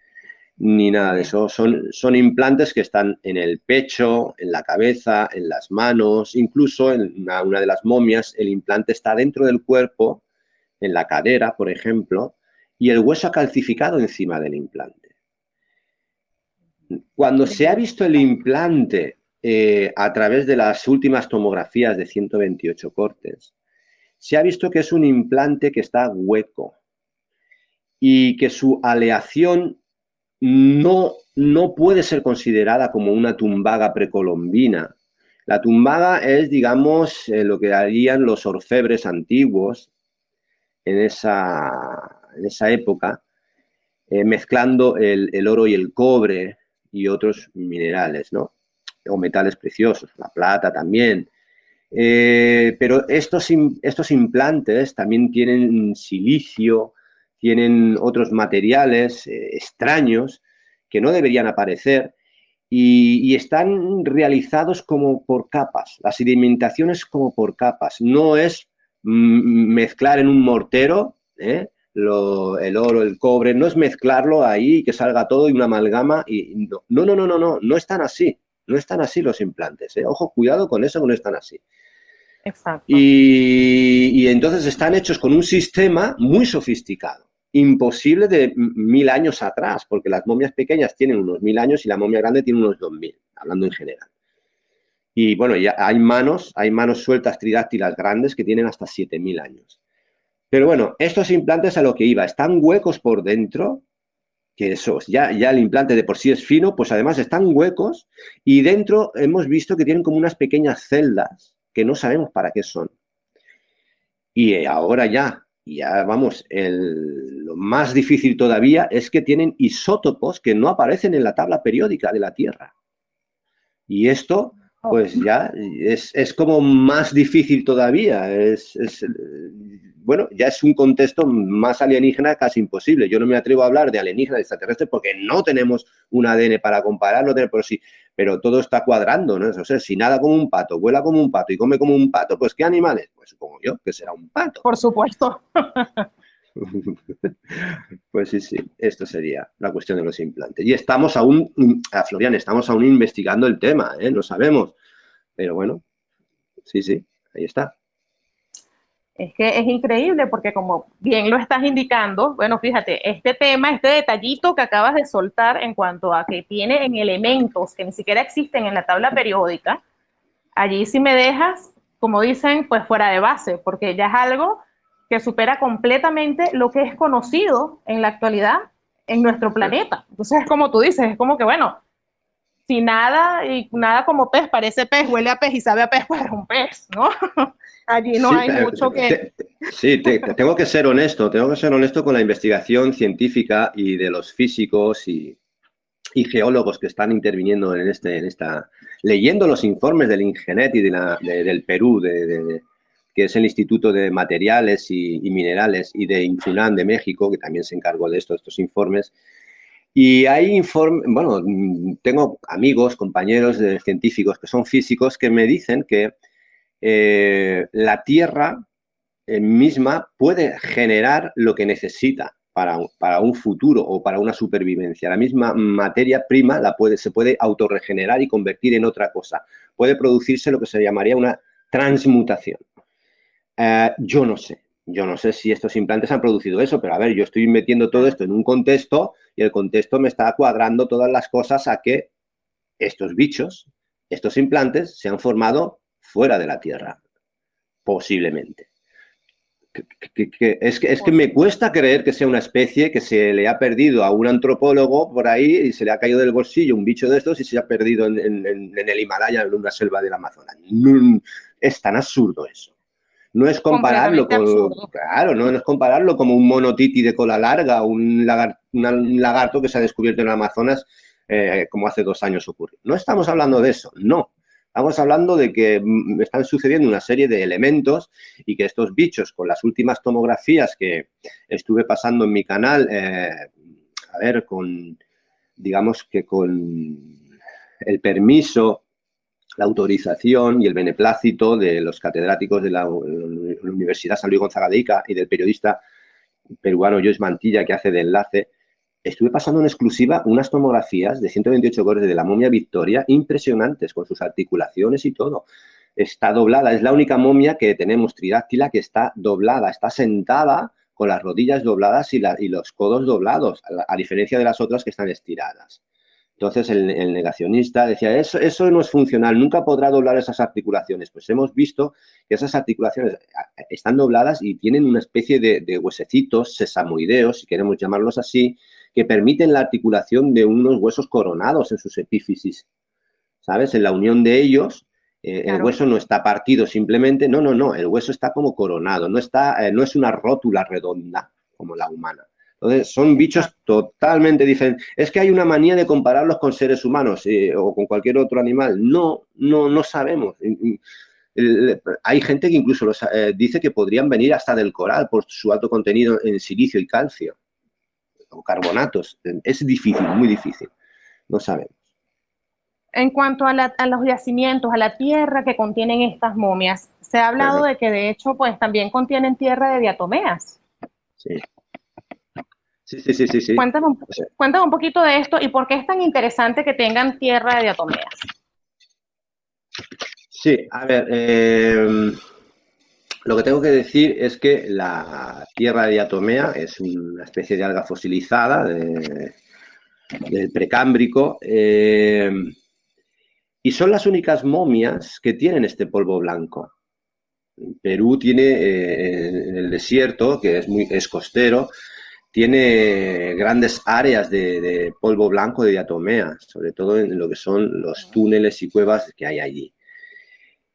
ni nada de eso. Son, son implantes que están en el pecho, en la cabeza, en las manos, incluso en una, de las momias el implante está dentro del cuerpo, en la cadera, por ejemplo, y el hueso calcificado encima del implante. Cuando se ha visto el implante eh, a través de las últimas tomografías de 128 cortes, se ha visto que es un implante que está hueco y que su aleación no, no puede ser considerada como una tumbaga precolombina. La tumbaga es, digamos, eh, lo que harían los orfebres antiguos en esa, en esa época, eh, mezclando el, el, oro y el cobre y otros minerales, ¿no? O metales preciosos, la plata también. Eh, pero estos, estos implantes también tienen silicio, tienen otros materiales eh, extraños que no deberían aparecer y, están realizados como por capas. La sedimentación es como por capas, no es mezclar en un mortero ¿eh? el oro, el cobre, no es mezclarlo ahí y que salga todo y una amalgama. Y no, no, no, no, no, no, están así. No están así los implantes. Ojo, cuidado con eso, no están así. Exacto. Y, entonces están hechos con un sistema muy sofisticado, imposible de mil años atrás, porque las momias pequeñas tienen unos mil años y la momia grande tiene unos dos mil, hablando en general. Y bueno, ya hay manos, hay manos sueltas tridáctilas grandes que tienen hasta siete mil años. Pero bueno, estos implantes a lo que iba, están huecos por dentro, que eso, ya, ya el implante de por sí es fino, pues además están huecos y dentro hemos visto que tienen como unas pequeñas celdas que no sabemos para qué son. Y ahora ya, ya vamos, lo más difícil todavía es que tienen isótopos que no aparecen en la tabla periódica de la Tierra. Y esto, pues ya es, es como más difícil todavía. Es, es, bueno, ya es un contexto más alienígena casi imposible. Yo no me atrevo a hablar de alienígena, de extraterrestre, porque no tenemos un ADN para comparar, no pero sí, pero todo está cuadrando, ¿no? O sea, si nada como un pato, vuela como un pato y come como un pato, pues ¿qué animales? Pues supongo yo que será un pato. Por supuesto. pues sí, sí, esto sería la cuestión de los implantes. Y estamos aún, a Florian, estamos aún investigando el tema, ¿eh? No sabemos. Pero bueno, sí, sí, ahí está. Es que es increíble porque como bien lo estás indicando, bueno, fíjate, este tema, este detallito que acabas de soltar en cuanto a que tiene en elementos que ni siquiera existen en la tabla periódica, allí sí me dejas, como dicen, pues fuera de base, porque ya es algo que supera completamente lo que es conocido en la actualidad en nuestro planeta. Entonces es como tú dices, es como que, bueno, si nada y nada como pez parece pez, huele a pez y sabe a pez, pues es un pez, ¿no? Allí no hay mucho que... sí, tengo que ser honesto, tengo que ser honesto con la investigación científica y de los físicos y, geólogos que están interviniendo en, este, en esta... Leyendo los informes del Ingenet y de la, del Perú, de, que es el Instituto de Materiales y, Minerales, y de Infunan de México, que también se encargó de esto, estos informes, y hay informes, bueno, tengo amigos, compañeros de científicos que son físicos que me dicen que eh, la Tierra misma puede generar lo que necesita para, para, un futuro o para una supervivencia. La misma materia prima la puede, se puede autorregenerar y convertir en otra cosa. Puede producirse lo que se llamaría una transmutación. Eh, yo no sé, yo no sé si estos implantes han producido eso, pero a ver, yo estoy metiendo todo esto en un contexto y el contexto me está cuadrando todas las cosas a que estos bichos, estos implantes, se han formado fuera de la Tierra, posiblemente. es, que, es que me cuesta creer que sea una especie que se le ha perdido a un antropólogo por ahí y se le ha caído del bolsillo un bicho de estos y se ha perdido en, el Himalaya, en una selva del Amazonas. es tan absurdo eso. No es compararlo con, claro, no, es compararlo como un monotiti de cola larga, un, un lagarto que se ha descubierto en el Amazonas eh, como hace dos años ocurrió. No estamos hablando de eso, no. Estamos hablando de que mm, están sucediendo una serie de elementos y que estos bichos, con las últimas tomografías que estuve pasando en mi canal, eh, a ver, con, digamos que con el permiso, la autorización y el beneplácito de los catedráticos de la, Universidad San Luis Gonzaga de Ica y del periodista peruano Joyce Mantilla, que hace de enlace, estuve pasando en exclusiva unas tomografías de 128 cortes de la momia Victoria impresionantes con sus articulaciones y todo. Está doblada, es la única momia que tenemos tridáctila que está doblada, está sentada con las rodillas dobladas y, los codos doblados, a, diferencia de las otras que están estiradas. Entonces el, negacionista decía, eso, eso no es funcional, nunca podrá doblar esas articulaciones. Pues hemos visto que esas articulaciones están dobladas y tienen una especie de, de huesecitos sesamoideos, si queremos llamarlos así, que permiten la articulación de unos huesos coronados en sus epífisis. ¿Sabes? En la unión de ellos, eh, el hueso no está partido simplemente, no, no, no, el hueso está como coronado, no, está, eh, no es una rótula redonda como la humana. Entonces, son bichos totalmente diferentes. Es que hay una manía de compararlos con seres humanos eh, o con cualquier otro animal. No, no, no sabemos. Hay gente que incluso eh, dice que podrían venir hasta del coral por su alto contenido en silicio y calcio o carbonatos. Es difícil, muy difícil. No sabemos. En cuanto a, los yacimientos, a la tierra que contienen estas momias, se ha hablado de que de hecho pues también contienen tierra de diatomeas. Sí. Sí, sí, sí, sí. Cuéntame, un, poquito de esto y por qué es tan interesante que tengan tierra de diatomeas. Sí, a ver, em, lo que tengo que decir es que la tierra de diatomea es una especie de alga fosilizada del precámbrico em, y son las únicas momias que tienen este polvo blanco. Perú tiene eh, en el desierto, que es muy es costero, tiene grandes áreas de, polvo blanco de diatomea, sobre todo en lo que son los túneles y cuevas que hay allí.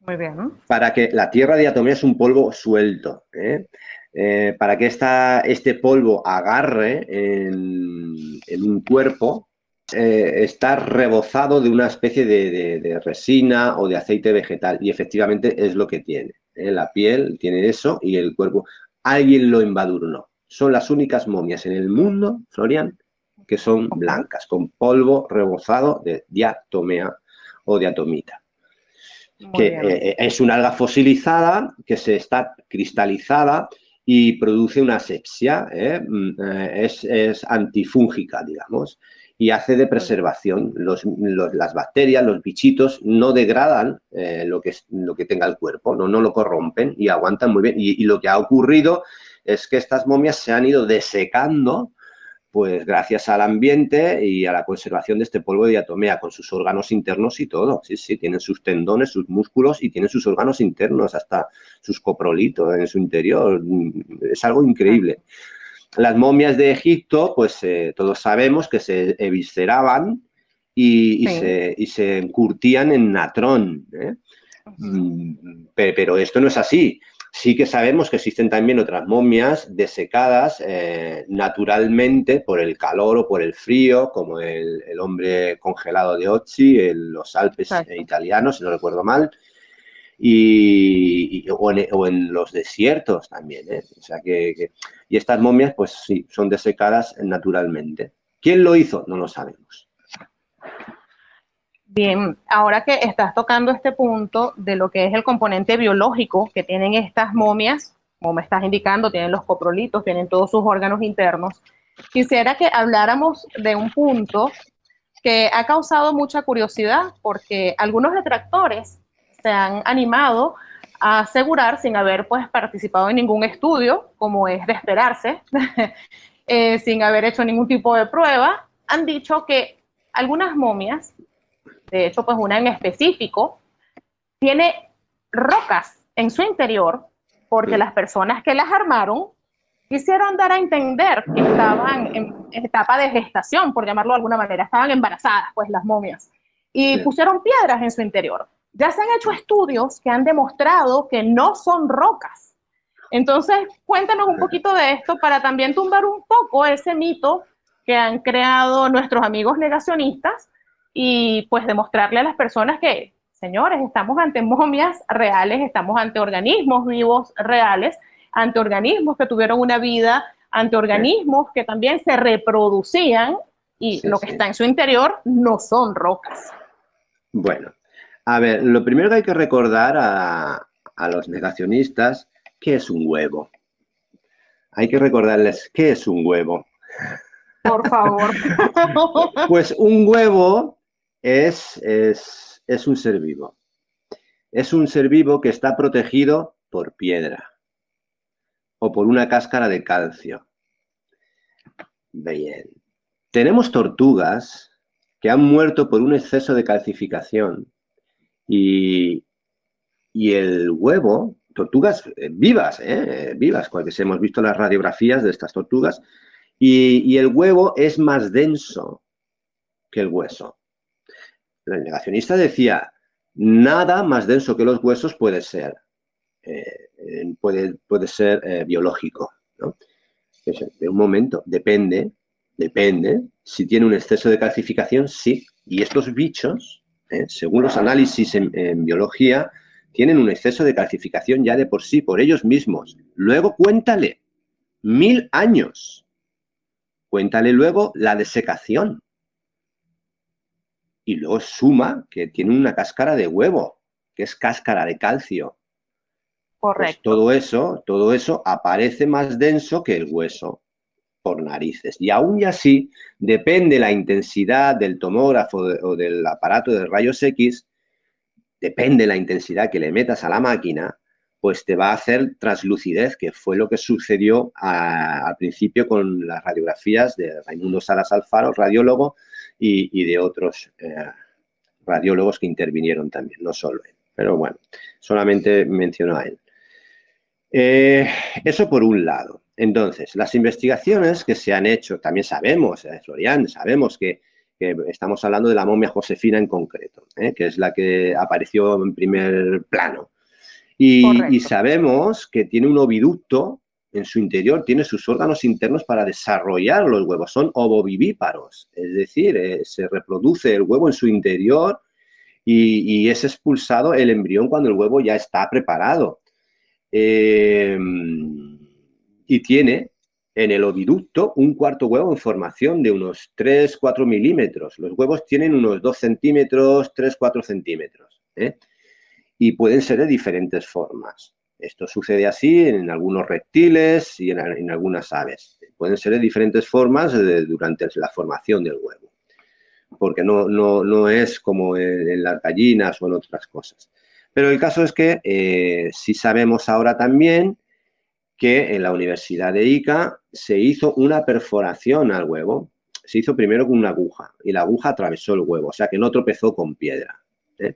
Muy bien. Para que la tierra de diatomea es un polvo suelto. ¿eh? Eh, para que esta, este polvo agarre en, un cuerpo, eh, está rebozado de una especie de, de, resina o de aceite vegetal. Y efectivamente es lo que tiene. La piel tiene eso y el cuerpo. Alguien lo embadurnó son las únicas momias en el mundo, Florian, que son blancas, con polvo rebozado de diatomea o diatomita. que eh, eh, es una alga fosilizada que se está cristalizada y produce una asepsia, ¿eh? mm, es, antifúngica, digamos, y hace de preservación. las bacterias, los bichitos, no degradan lo, que, lo que tenga el cuerpo, no, no lo corrompen y aguantan muy bien. y lo que ha ocurrido es que estas momias se han ido desecando pues gracias al ambiente y a la conservación de este polvo de diatomea, con sus órganos internos y todo. Sí, sí, tienen sus tendones, sus músculos y tienen sus órganos internos, hasta sus coprolitos en su interior. Es algo increíble. Las momias de Egipto, pues eh, todos sabemos que se evisceraban y, se, encurtían en natrón. ¿eh? Mm, pero esto no es así. Sí que sabemos que existen también otras momias desecadas eh, naturalmente por el calor o por el frío, como el, hombre congelado de Occi en los Alpes italianos, si no recuerdo mal, y, o, en, los desiertos también. ¿eh? O sea que, y estas momias, pues sí, son desecadas naturalmente. ¿Quién lo hizo? No lo sabemos. Bien, ahora que estás tocando este punto de lo que es el componente biológico que tienen estas momias, como me estás indicando, tienen los coprolitos, tienen todos sus órganos internos, quisiera que habláramos de un punto que ha causado mucha curiosidad porque algunos detractores se han animado a asegurar, sin haber pues participado en ningún estudio, como es de esperarse, eh, sin haber hecho ningún tipo de prueba, han dicho que algunas momias de hecho, pues una en específico, tiene rocas en su interior porque las personas que las armaron quisieron dar a entender que estaban en etapa de gestación, por llamarlo de alguna manera, estaban embarazadas, pues las momias, y pusieron piedras en su interior. Ya se han hecho estudios que han demostrado que no son rocas. Entonces, cuéntanos un poquito de esto para también tumbar un poco ese mito que han creado nuestros amigos negacionistas y pues demostrarle a las personas que, señores, estamos ante momias reales, estamos ante organismos vivos reales, ante organismos que tuvieron una vida, ante organismos que también se reproducían y lo que está en su interior no son rocas. Bueno, a ver, lo primero que hay que recordar a, a los negacionistas, ¿qué es un huevo? Hay que recordarles qué es un huevo. Por favor. pues un huevo es, es, un ser vivo. Es un ser vivo que está protegido por piedra o por una cáscara de calcio. Bien. Tenemos tortugas que han muerto por un exceso de calcificación. Y, y el huevo, tortugas eh, vivas, eh, vivas, porque hemos visto las radiografías de estas tortugas, y, el huevo es más denso que el hueso. El negacionista decía, nada más denso que los huesos puede ser, eh, puede, puede ser biológico. ¿no? De un momento, depende, depende. Si tiene un exceso de calcificación, sí. Y estos bichos, según los análisis en biología, tienen un exceso de calcificación ya de por sí, por ellos mismos. Luego cuéntale, mil años. Cuéntale luego la desecación. Y luego suma que tiene una cáscara de huevo, que es cáscara de calcio. Pues Correcto. todo eso, todo eso aparece más denso que el hueso por narices. Y aún y así, depende la intensidad del tomógrafo o del aparato de rayos X, depende la intensidad que le metas a la máquina, pues te va a hacer translucidez, que fue lo que sucedió al principio con las radiografías de Raimundo Salas Alfaro, radiólogo, y, de otros eh, radiólogos que intervinieron también, no solo él. Pero bueno, solamente mencionó a él. Eh, eso por un lado. Entonces, las investigaciones que se han hecho, también sabemos, eh, Florian, sabemos que que estamos hablando de la momia Josefina en concreto, ¿eh? que es la que apareció en primer plano. Y, sabemos que tiene un oviducto en su interior, tiene sus órganos internos para desarrollar los huevos, son ovovivíparos, es decir, eh, se reproduce el huevo en su interior y, es expulsado el embrión cuando el huevo ya está preparado. Eh, y tiene en el oviducto un cuarto huevo en formación de unos 3-4 milímetros. Los huevos tienen unos 2 centímetros, 3-4 centímetros. ¿eh? Y pueden ser de diferentes formas. Esto sucede así en algunos reptiles y en, algunas aves. Pueden ser de diferentes formas durante la formación del huevo. Porque no, no, es como en, las gallinas o en otras cosas. Pero el caso es que eh, si sabemos ahora también que en la Universidad de Ica se hizo una perforación al huevo. Se hizo primero con una aguja y la aguja atravesó el huevo, o sea que no tropezó con piedra. ¿eh?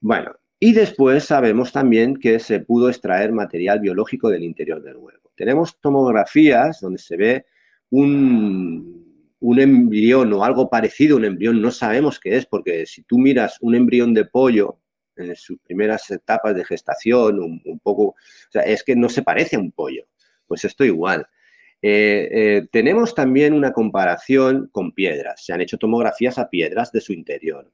Bueno, y después sabemos también que se pudo extraer material biológico del interior del huevo. Tenemos tomografías donde se ve un, embrión o algo parecido a un embrión, no sabemos qué es, porque si tú miras un embrión de pollo en sus primeras etapas de gestación, un, poco, es que no se parece a un pollo. Pues esto igual. Eh, eh, tenemos también una comparación con piedras. Se han hecho tomografías a piedras de su interior.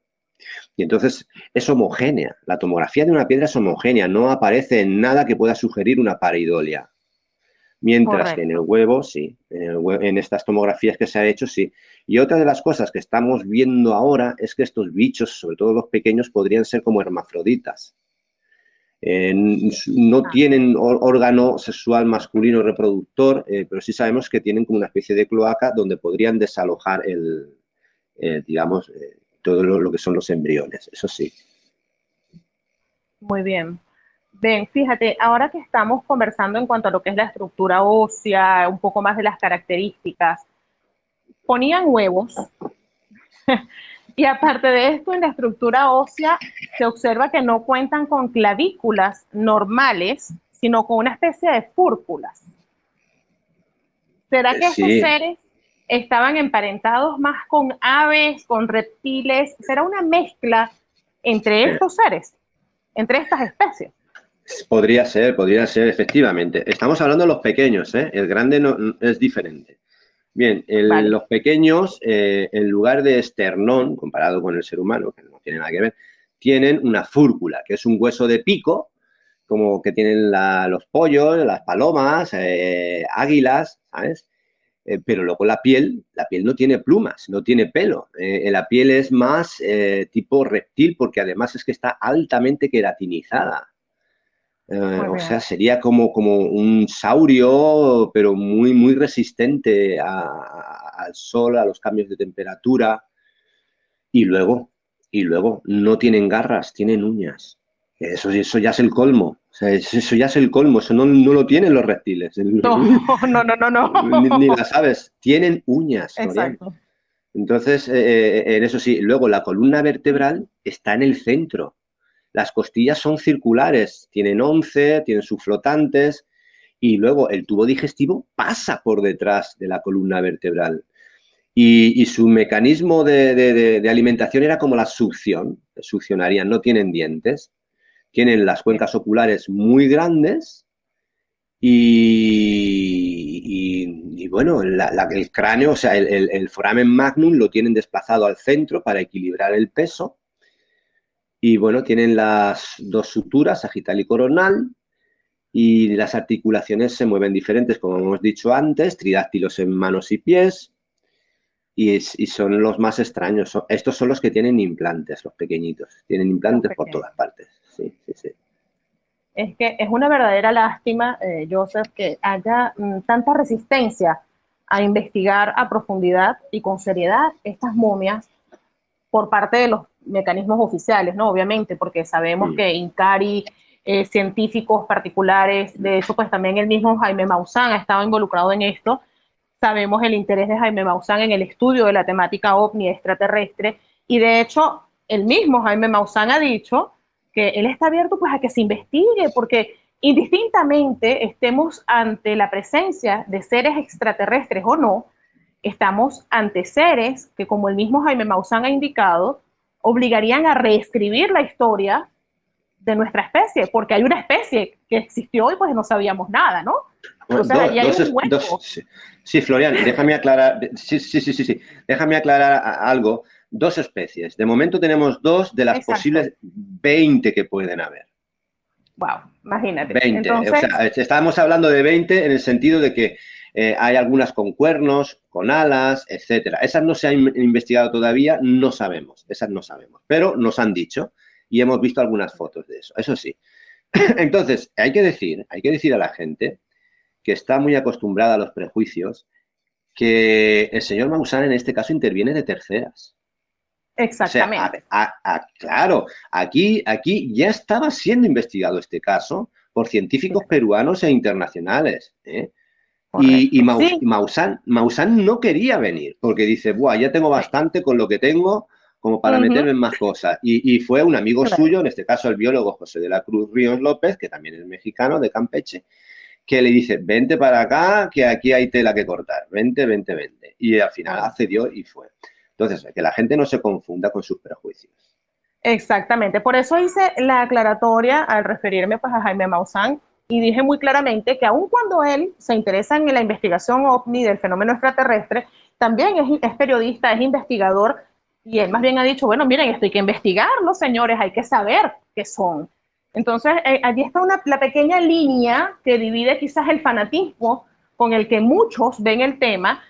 Y entonces es homogénea. La tomografía de una piedra es homogénea, no aparece en nada que pueda sugerir una pareidolia. Mientras que en el huevo, sí, en, estas tomografías que se ha hecho, sí. Y otra de las cosas que estamos viendo ahora es que estos bichos, sobre todo los pequeños, podrían ser como hermafroditas. no ah. tienen órgano sexual masculino reproductor, eh, pero sí sabemos que tienen como una especie de cloaca donde podrían desalojar el, eh, digamos, eh, todo lo que son los embriones. Eso sí. Muy bien. Ven, fíjate, ahora que estamos conversando en cuanto a lo que es la estructura ósea, un poco más de las características, ponían huevos y aparte de esto, en la estructura ósea se observa que no cuentan con clavículas normales, sino con una especie de fúrculas. ¿Será que estos seres estaban emparentados más con aves, con reptiles? ¿Será una mezcla entre estos seres, entre estas especies? Podría ser, podría ser, efectivamente. Estamos hablando de los pequeños, ¿eh? El grande no, es diferente. Bien, los pequeños, eh, en lugar de esternón, comparado con el ser humano, que no tiene nada que ver, tienen una fúrcula, que es un hueso de pico, como que tienen los pollos, las palomas, eh, águilas, ¿sabes? Pero luego la piel, la piel no tiene plumas, no tiene pelo. la piel es más tipo reptil porque además es que está altamente queratinizada. Eh, o sea, sería como, como un saurio, pero muy, muy resistente al sol, a los cambios de temperatura. Y luego, y luego, no tienen garras, tienen uñas. Eso, eso ya es el colmo. eso ya es el colmo. Eso no, lo tienen los reptiles. No, no, no, no. Ni, las aves. Tienen uñas. Exacto. Entonces, eh, eh, en eso sí, luego la columna vertebral está en el centro. Las costillas son circulares, tienen 11, tienen sus flotantes y luego el tubo digestivo pasa por detrás de la columna vertebral. Y, su mecanismo de, alimentación era como la succión, succionarían, no tienen dientes, tienen las cuencas oculares muy grandes y, bueno, el cráneo, o sea, el, foramen magnum lo tienen desplazado al centro para equilibrar el peso. Y bueno, tienen las dos suturas, sagital y coronal, y las articulaciones se mueven diferentes, como hemos dicho antes, tridáctilos en manos y pies, y, son los más extraños. Estos son los que tienen implantes, los pequeñitos. Tienen implantes por todas partes. Sí, sí, sí. Es que es una verdadera lástima, eh, Joseph, que haya mm, tanta resistencia a investigar a profundidad y con seriedad estas momias por parte de los mecanismos oficiales, ¿no? Obviamente, porque sabemos que Incari, eh, científicos particulares, de hecho, pues también el mismo Jaime Maussan ha estado involucrado en esto, Sabemos el interés de Jaime Maussan en el estudio de la temática ovni extraterrestre y de hecho el mismo Jaime Maussan ha dicho que él está abierto pues a que se investigue porque indistintamente estemos ante la presencia de seres extraterrestres o no, estamos ante seres que como el mismo Jaime Maussan ha indicado, obligarían a reescribir la historia de nuestra especie, porque hay una especie que existió y pues no sabíamos nada, ¿no? Hay un Sí, Florian, déjame aclarar, sí, sí, sí, sí, déjame aclarar algo. Dos especies. De momento tenemos dos de las posibles 20 que pueden haber. Wow, imagínate. 20. O sea, estábamos hablando de 20 en el sentido de que eh, hay algunas con cuernos, con alas, etcétera. Esas no se han investigado todavía, no sabemos. Esas no sabemos. Pero nos han dicho y hemos visto algunas fotos de eso. Eso sí. Entonces, hay que decir, hay que decir a la gente que está muy acostumbrada a los prejuicios, que el señor Maussan en este caso interviene de terceras. Exactamente. claro, aquí, aquí ya estaba siendo investigado este caso por científicos peruanos e internacionales. ¿eh? Y, y Maussan, no quería venir porque dice, Buah, ya tengo bastante con lo que tengo como para meterme en más cosas. Y, fue un amigo suyo, en este caso el biólogo José de la Cruz Ríos López, que también es mexicano, de Campeche, que le dice, vente para acá, que aquí hay tela que cortar, vente, vente, vente. Y al final accedió y fue. Entonces, que la gente no se confunda con sus prejuicios. Exactamente, por eso hice la aclaratoria al referirme pues, a Jaime Maussan y dije muy claramente que aun cuando él se interesa en la investigación ovni del fenómeno extraterrestre, también es, periodista, es investigador y él más bien ha dicho, bueno, miren, esto hay que investigarlo, señores, hay que saber qué son. Entonces, eh, allí está una, la pequeña línea que divide quizás el fanatismo con el que muchos ven el tema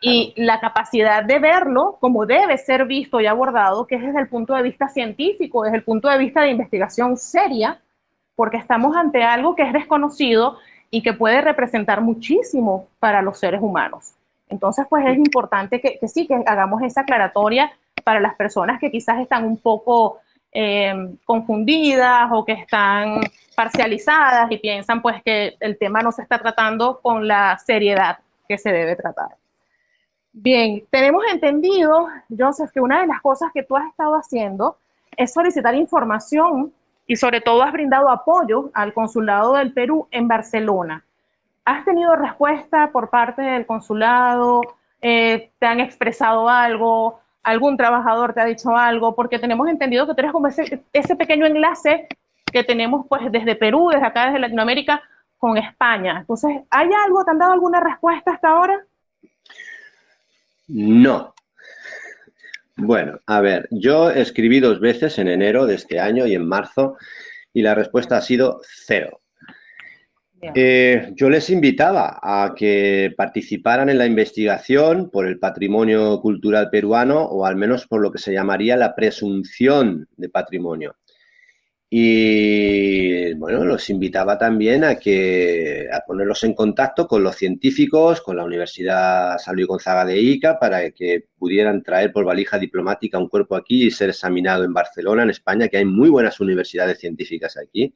y la capacidad de verlo como debe ser visto y abordado, que es desde el punto de vista científico, desde el punto de vista de investigación seria, porque estamos ante algo que es desconocido y que puede representar muchísimo para los seres humanos. Entonces, pues es importante que, que sí, que hagamos esa aclaratoria para las personas que quizás están un poco eh, confundidas o que están parcializadas y piensan pues que el tema no se está tratando con la seriedad que se debe tratar. Bien, tenemos entendido, Joseph, que una de las cosas que tú has estado haciendo es solicitar información y sobre todo has brindado apoyo al Consulado del Perú en Barcelona. ¿Has tenido respuesta por parte del consulado? Eh, ¿Te han expresado algo? algún trabajador te ha dicho algo, porque tenemos entendido que tú eres como ese, pequeño enlace que tenemos pues desde Perú, desde acá, desde Latinoamérica, con España. Entonces, ¿hay algo? ¿Te han dado alguna respuesta hasta ahora? No. Bueno, a ver, yo escribí dos veces en enero de este año y en marzo y la respuesta ha sido cero. Eh, yo les invitaba a que participaran en la investigación por el patrimonio cultural peruano o al menos por lo que se llamaría la presunción de patrimonio. Y bueno, los invitaba también a que a ponerlos en contacto con los científicos, con la Universidad San Luis Gonzaga de Ica, para que pudieran traer por valija diplomática un cuerpo aquí y ser examinado en Barcelona, en España, que hay muy buenas universidades científicas aquí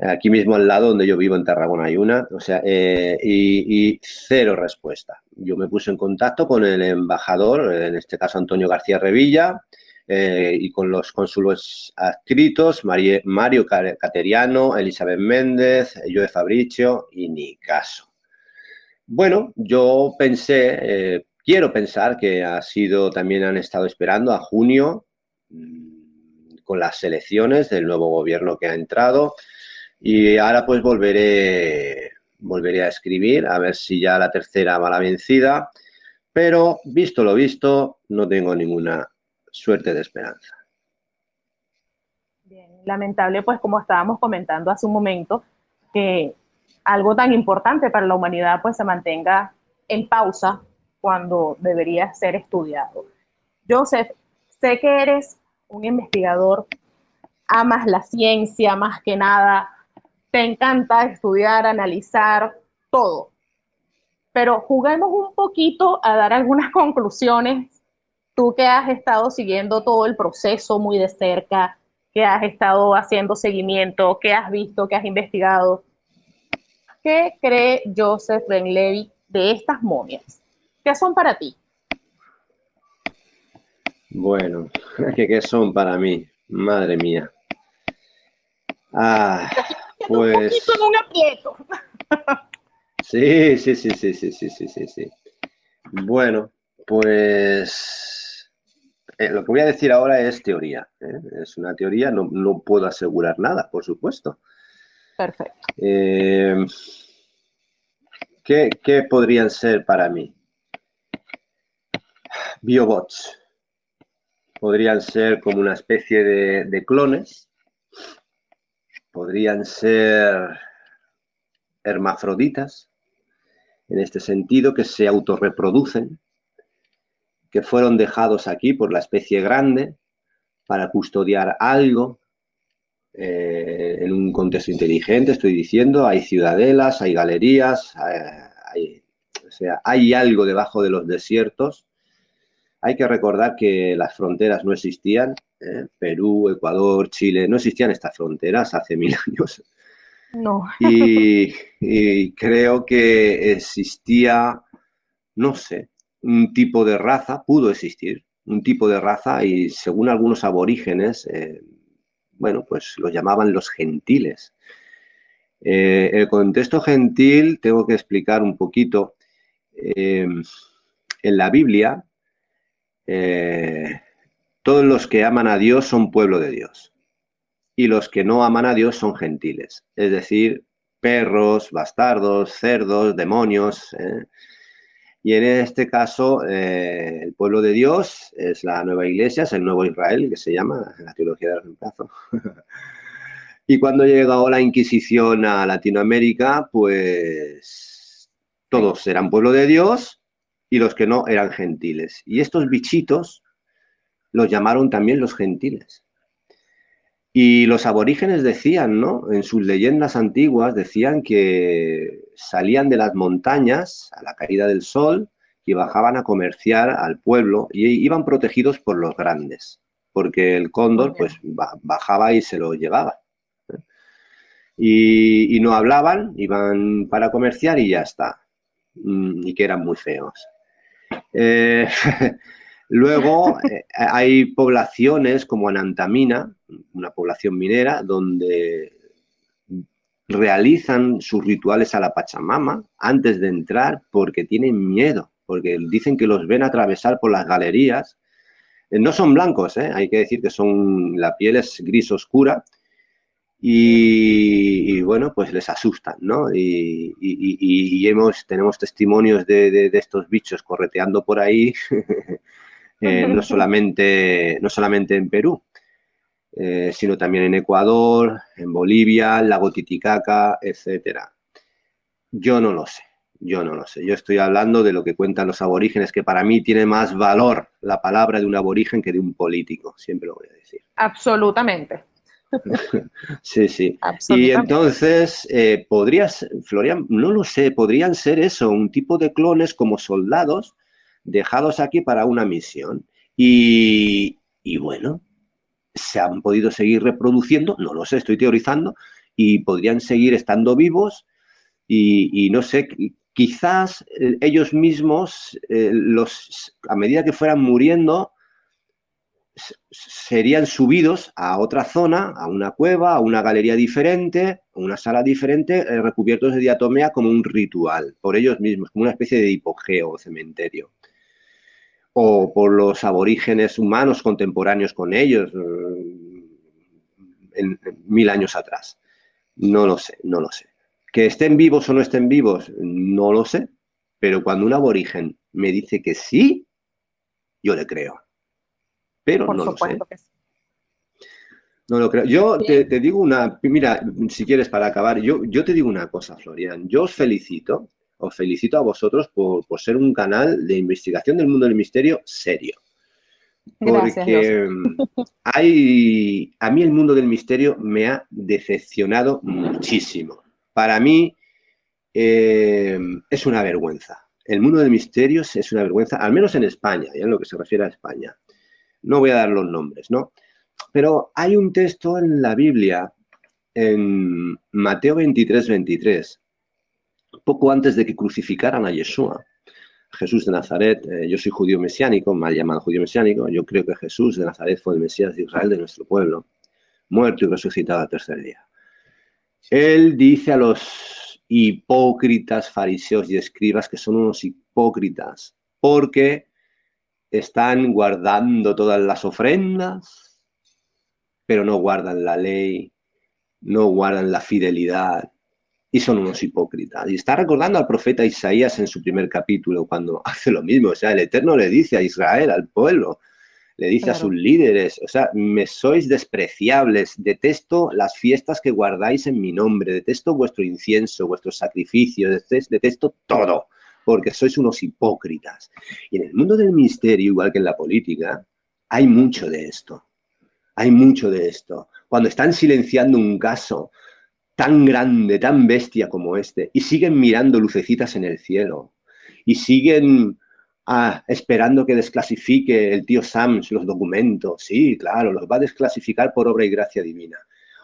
Aquí mismo al lado donde yo vivo, en Tarragona, hay una, o sea, eh, y, cero respuesta. Yo me puse en contacto con el embajador, en este caso Antonio García Revilla, eh, y con los cónsulos adscritos, Mario Cateriano, Elizabeth Méndez, Joe Fabricio y ni caso. Bueno, yo pensé, eh, quiero pensar que ha sido, también han estado esperando a junio mm, con las elecciones del nuevo gobierno que ha entrado y ahora pues volveré, volveré a escribir, a ver si ya la tercera va la vencida, pero visto lo visto, no tengo ninguna suerte de esperanza. Bien, lamentable pues como estábamos comentando hace un momento, que algo tan importante para la humanidad pues se mantenga en pausa cuando debería ser estudiado. Joseph, sé que eres un investigador, amas la ciencia más que nada, te encanta estudiar, analizar, todo. Pero juguemos un poquito a dar algunas conclusiones tú que has estado siguiendo todo el proceso muy de cerca, que has estado haciendo seguimiento, que has visto, que has investigado, ¿qué cree Joseph Ben Levy de estas momias? ¿Qué son para ti? Bueno, que qué son para mí, madre mía. Ah, pues. Un poquito en un aprieto. Sí, sí, sí, sí, sí, sí, sí, sí, Bueno, pues eh, lo que voy a decir ahora es teoría. ¿eh? Es una teoría, no, puedo asegurar nada, por supuesto. Perfecto. Eh, ¿qué, ¿qué, podrían ser para mí? Biobots. Podrían ser como una especie de, de clones podrían ser hermafroditas, en este sentido, que se autorreproducen, que fueron dejados aquí por la especie grande para custodiar algo eh, en un contexto inteligente, estoy diciendo, hay ciudadelas, hay galerías, hay, o sea, hay algo debajo de los desiertos. Hay que recordar que las fronteras no existían, ¿eh? Perú, Ecuador, Chile, no existían estas fronteras hace mil años. No. Y, creo que existía, no sé, un tipo de raza, pudo existir, un tipo de raza y según algunos aborígenes, eh, bueno, pues los llamaban los gentiles. Eh, el contexto gentil, tengo que explicar un poquito. en la Biblia, todos los que aman a Dios son pueblo de Dios. Y los que no aman a Dios son gentiles. Es decir, perros, bastardos, cerdos, demonios. Y en este caso, eh, el pueblo de Dios es la nueva iglesia, es el nuevo Israel, que se llama en la teología del reemplazo. y cuando llegó la Inquisición a Latinoamérica, pues todos eran pueblo de Dios y los que no eran gentiles. Y estos bichitos los llamaron también los gentiles. Y los aborígenes decían, ¿no? En sus leyendas antiguas decían que salían de las montañas a la caída del sol y bajaban a comerciar al pueblo y iban protegidos por los grandes, porque el cóndor pues bajaba y se lo llevaba. ¿eh? Y, no hablaban, iban para comerciar y ya está. Mm, y que eran muy feos. Eh, Luego eh, hay poblaciones como Anantamina, una población minera, donde realizan sus rituales a la Pachamama antes de entrar porque tienen miedo, porque dicen que los ven atravesar por las galerías. Eh, no son blancos, ¿eh? hay que decir que son, la piel es gris oscura y, bueno, pues les asustan, ¿no? Y, hemos, tenemos testimonios de, de estos bichos correteando por ahí Eh, no, solamente, no solamente en Perú, eh, sino también en Ecuador, en Bolivia, lago Titicaca, etcétera. Yo no lo sé, yo no lo sé. Yo estoy hablando de lo que cuentan los aborígenes, que para mí tiene más valor la palabra de un aborigen que de un político, siempre lo voy a decir. Absolutamente. sí, sí. Y entonces, eh, podrías, Florian, no lo sé, podrían ser eso, un tipo de clones como soldados dejados aquí para una misión. Y, bueno, se han podido seguir reproduciendo, no lo sé, estoy teorizando, y podrían seguir estando vivos y, no sé, quizás eh, ellos mismos, eh, los, a medida que fueran muriendo, serían subidos a otra zona, a una cueva, a una galería diferente, a una sala diferente, eh, recubiertos de diatomea como un ritual, por ellos mismos, como una especie de hipogeo o cementerio. O por los aborígenes humanos contemporáneos con ellos, en mil años atrás. No lo sé, no lo sé. Que estén vivos o no estén vivos, no lo sé. Pero cuando un aborigen me dice que sí, yo le creo. Pero no lo sé. No lo creo. Yo te, digo una, mira, si quieres para acabar, yo, yo te digo una cosa, Florian. Yo os felicito, os felicito a vosotros por, por ser un canal de investigación del mundo del misterio serio. Porque mm, hay, a mí el mundo del misterio me ha decepcionado muchísimo. Para mí eh, es una vergüenza. El mundo del misterio es una vergüenza, al menos en España, y en lo que se refiere a España. No voy a dar los nombres, ¿no? Pero hay un texto en la Biblia, en Mateo 23, 23, poco antes de que crucificaran a Yeshua, Jesús de Nazaret, eh, yo soy judío mesiánico, mal llamado judío mesiánico, yo creo que Jesús de Nazaret fue el Mesías de Israel, de nuestro pueblo, muerto y resucitado al tercer día. Él dice a los hipócritas fariseos y escribas que son unos hipócritas porque están guardando todas las ofrendas, pero no guardan la ley, no guardan la fidelidad, y son unos hipócritas. Y está recordando al profeta Isaías en su primer capítulo, cuando hace lo mismo. O sea, el Eterno le dice a Israel, al pueblo, le dice a sus líderes, o sea, me sois despreciables, detesto las fiestas que guardáis en mi nombre, detesto vuestro incienso, vuestros sacrificios, detesto todo, porque sois unos hipócritas. Y en el mundo del misterio, igual que en la política, hay mucho de esto. Hay mucho de esto. Cuando están silenciando un caso, tan grande, tan bestia como este, y siguen mirando lucecitas en el cielo, y siguen ah, esperando que desclasifique el tío Sams los documentos. Sí, claro, los va a desclasificar por obra y gracia divina.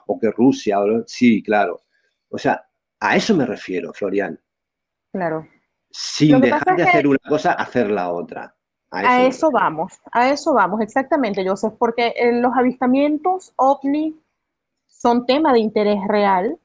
O que Rusia, sí, claro. O sea, a eso me refiero, Florian. Claro. Sin dejar de hacer una cosa, hacer la otra. A eso, vamos, a eso vamos, exactamente, Joseph, porque eh, los avistamientos ovni son tema de interés real,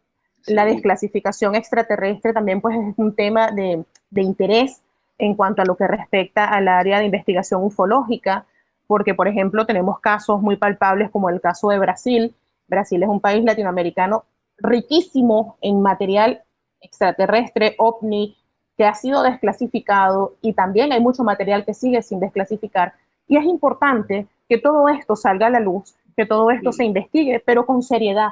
la desclasificación extraterrestre también pues es un tema de, interés en cuanto a lo que respecta al área de investigación ufológica, porque por ejemplo tenemos casos muy palpables como el caso de Brasil. Brasil es un país latinoamericano riquísimo en material extraterrestre, ovni, que ha sido desclasificado y también hay mucho material que sigue sin desclasificar. Y es importante que todo esto salga a la luz, que todo esto se investigue, pero con seriedad,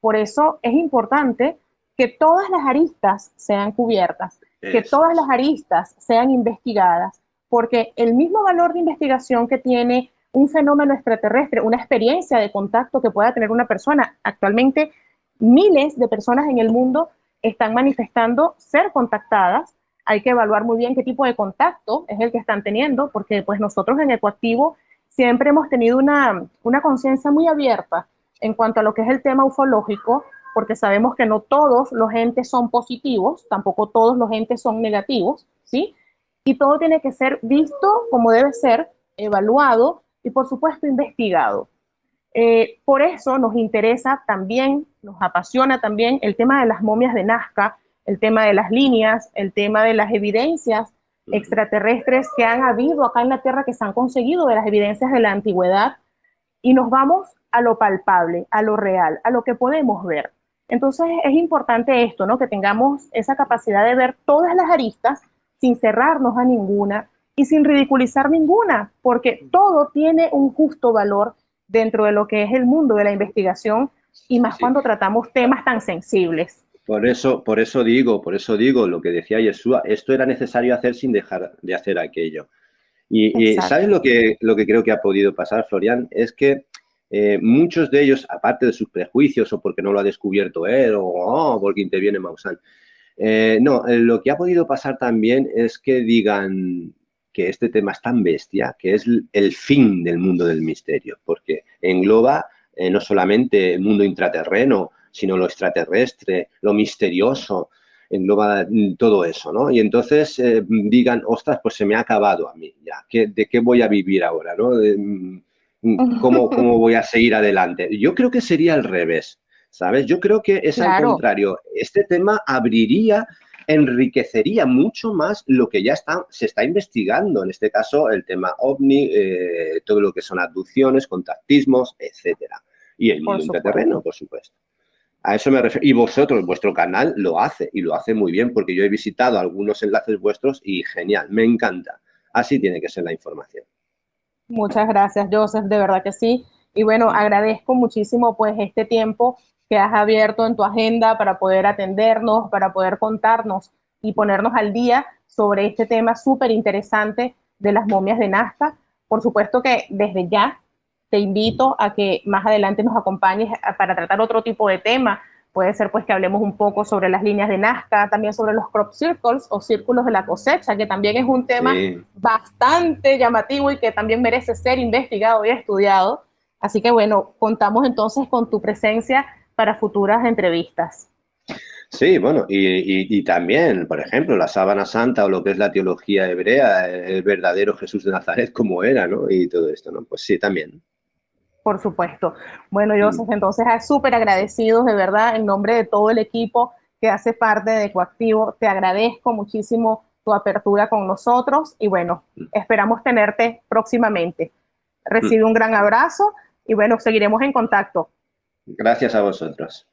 por eso es importante que todas las aristas sean cubiertas, que todas las aristas sean investigadas, porque el mismo valor de investigación que tiene un fenómeno extraterrestre, una experiencia de contacto que pueda tener una persona, actualmente miles de personas en el mundo están manifestando ser contactadas. Hay que evaluar muy bien qué tipo de contacto es el que están teniendo, porque pues nosotros en Ecoactivo siempre hemos tenido una, una conciencia muy abierta en cuanto a lo que es el tema ufológico, porque sabemos que no todos los entes son positivos, tampoco todos los entes son negativos, ¿sí? Y todo tiene que ser visto como debe ser, evaluado y por supuesto investigado. Eh, por eso nos interesa también, nos apasiona también el tema de las momias de Nazca, el tema de las líneas, el tema de las evidencias extraterrestres que han habido acá en la Tierra, que se han conseguido de las evidencias de la antigüedad, y nos vamos a lo palpable, a lo real, a lo que podemos ver. Entonces es importante esto, ¿no? Que tengamos esa capacidad de ver todas las aristas sin cerrarnos a ninguna y sin ridiculizar ninguna, porque todo tiene un justo valor dentro de lo que es el mundo de la investigación y más cuando tratamos temas tan sensibles. Por eso, por eso digo, por eso digo lo que decía Yeshua, esto era necesario hacer sin dejar de hacer aquello. Y, y ¿sabes lo que, lo que creo que ha podido pasar, Florian? Es que eh, muchos de ellos, aparte de sus prejuicios o porque no lo ha descubierto él o oh, porque interviene Maussan, eh, no, eh, lo que ha podido pasar también es que digan que este tema es tan bestia, que es el fin del mundo del misterio, porque engloba no solamente el mundo intraterreno, sino lo extraterrestre, lo misterioso, engloba todo eso, ¿no? Y entonces digan, ostras, pues se me ha acabado a mí, ya, ¿de qué voy a vivir ahora, ¿no? Mm, ¿Cómo, ¿Cómo voy a seguir adelante? Yo creo que sería al revés, ¿sabes? Yo creo que es al contrario. Este tema abriría enriquecería mucho más lo que ya está, se está investigando, en este caso el tema ovni, eh, todo lo que son abducciones, contactismos, etcétera. Y el mundo interterreno, por supuesto. A eso me refiero. Y vosotros, vuestro canal lo hace y lo hace muy bien porque yo he visitado algunos enlaces vuestros y genial, me encanta. Así tiene que ser la información. Muchas gracias, Joseph, de verdad que sí. Y bueno, agradezco muchísimo pues este tiempo que has abierto en tu agenda para poder atendernos, para poder contarnos y ponernos al día sobre este tema súper interesante de las momias de Nazca. Por supuesto que desde ya te invito a que más adelante nos acompañes para tratar otro tipo de tema. Puede ser pues que hablemos un poco sobre las líneas de Nazca, también sobre los crop circles o círculos de la cosecha, que también es un tema bastante llamativo y que también merece ser investigado y estudiado. Así que bueno, contamos entonces con tu presencia para futuras entrevistas. Sí, bueno, y, también, por ejemplo, la sábana santa o lo que es la teología hebrea, el verdadero Jesús de Nazaret, como era, ¿no? Y todo esto, ¿no? Pues sí, también. Por supuesto. Bueno, Joseph, entonces súper agradecidos, de verdad, en nombre de todo el equipo que hace parte de Ecoactivo, te agradezco muchísimo tu apertura con nosotros y bueno, mm. esperamos tenerte próximamente. Recibe mm. un gran abrazo y bueno, seguiremos en contacto. Gracias a vosotros.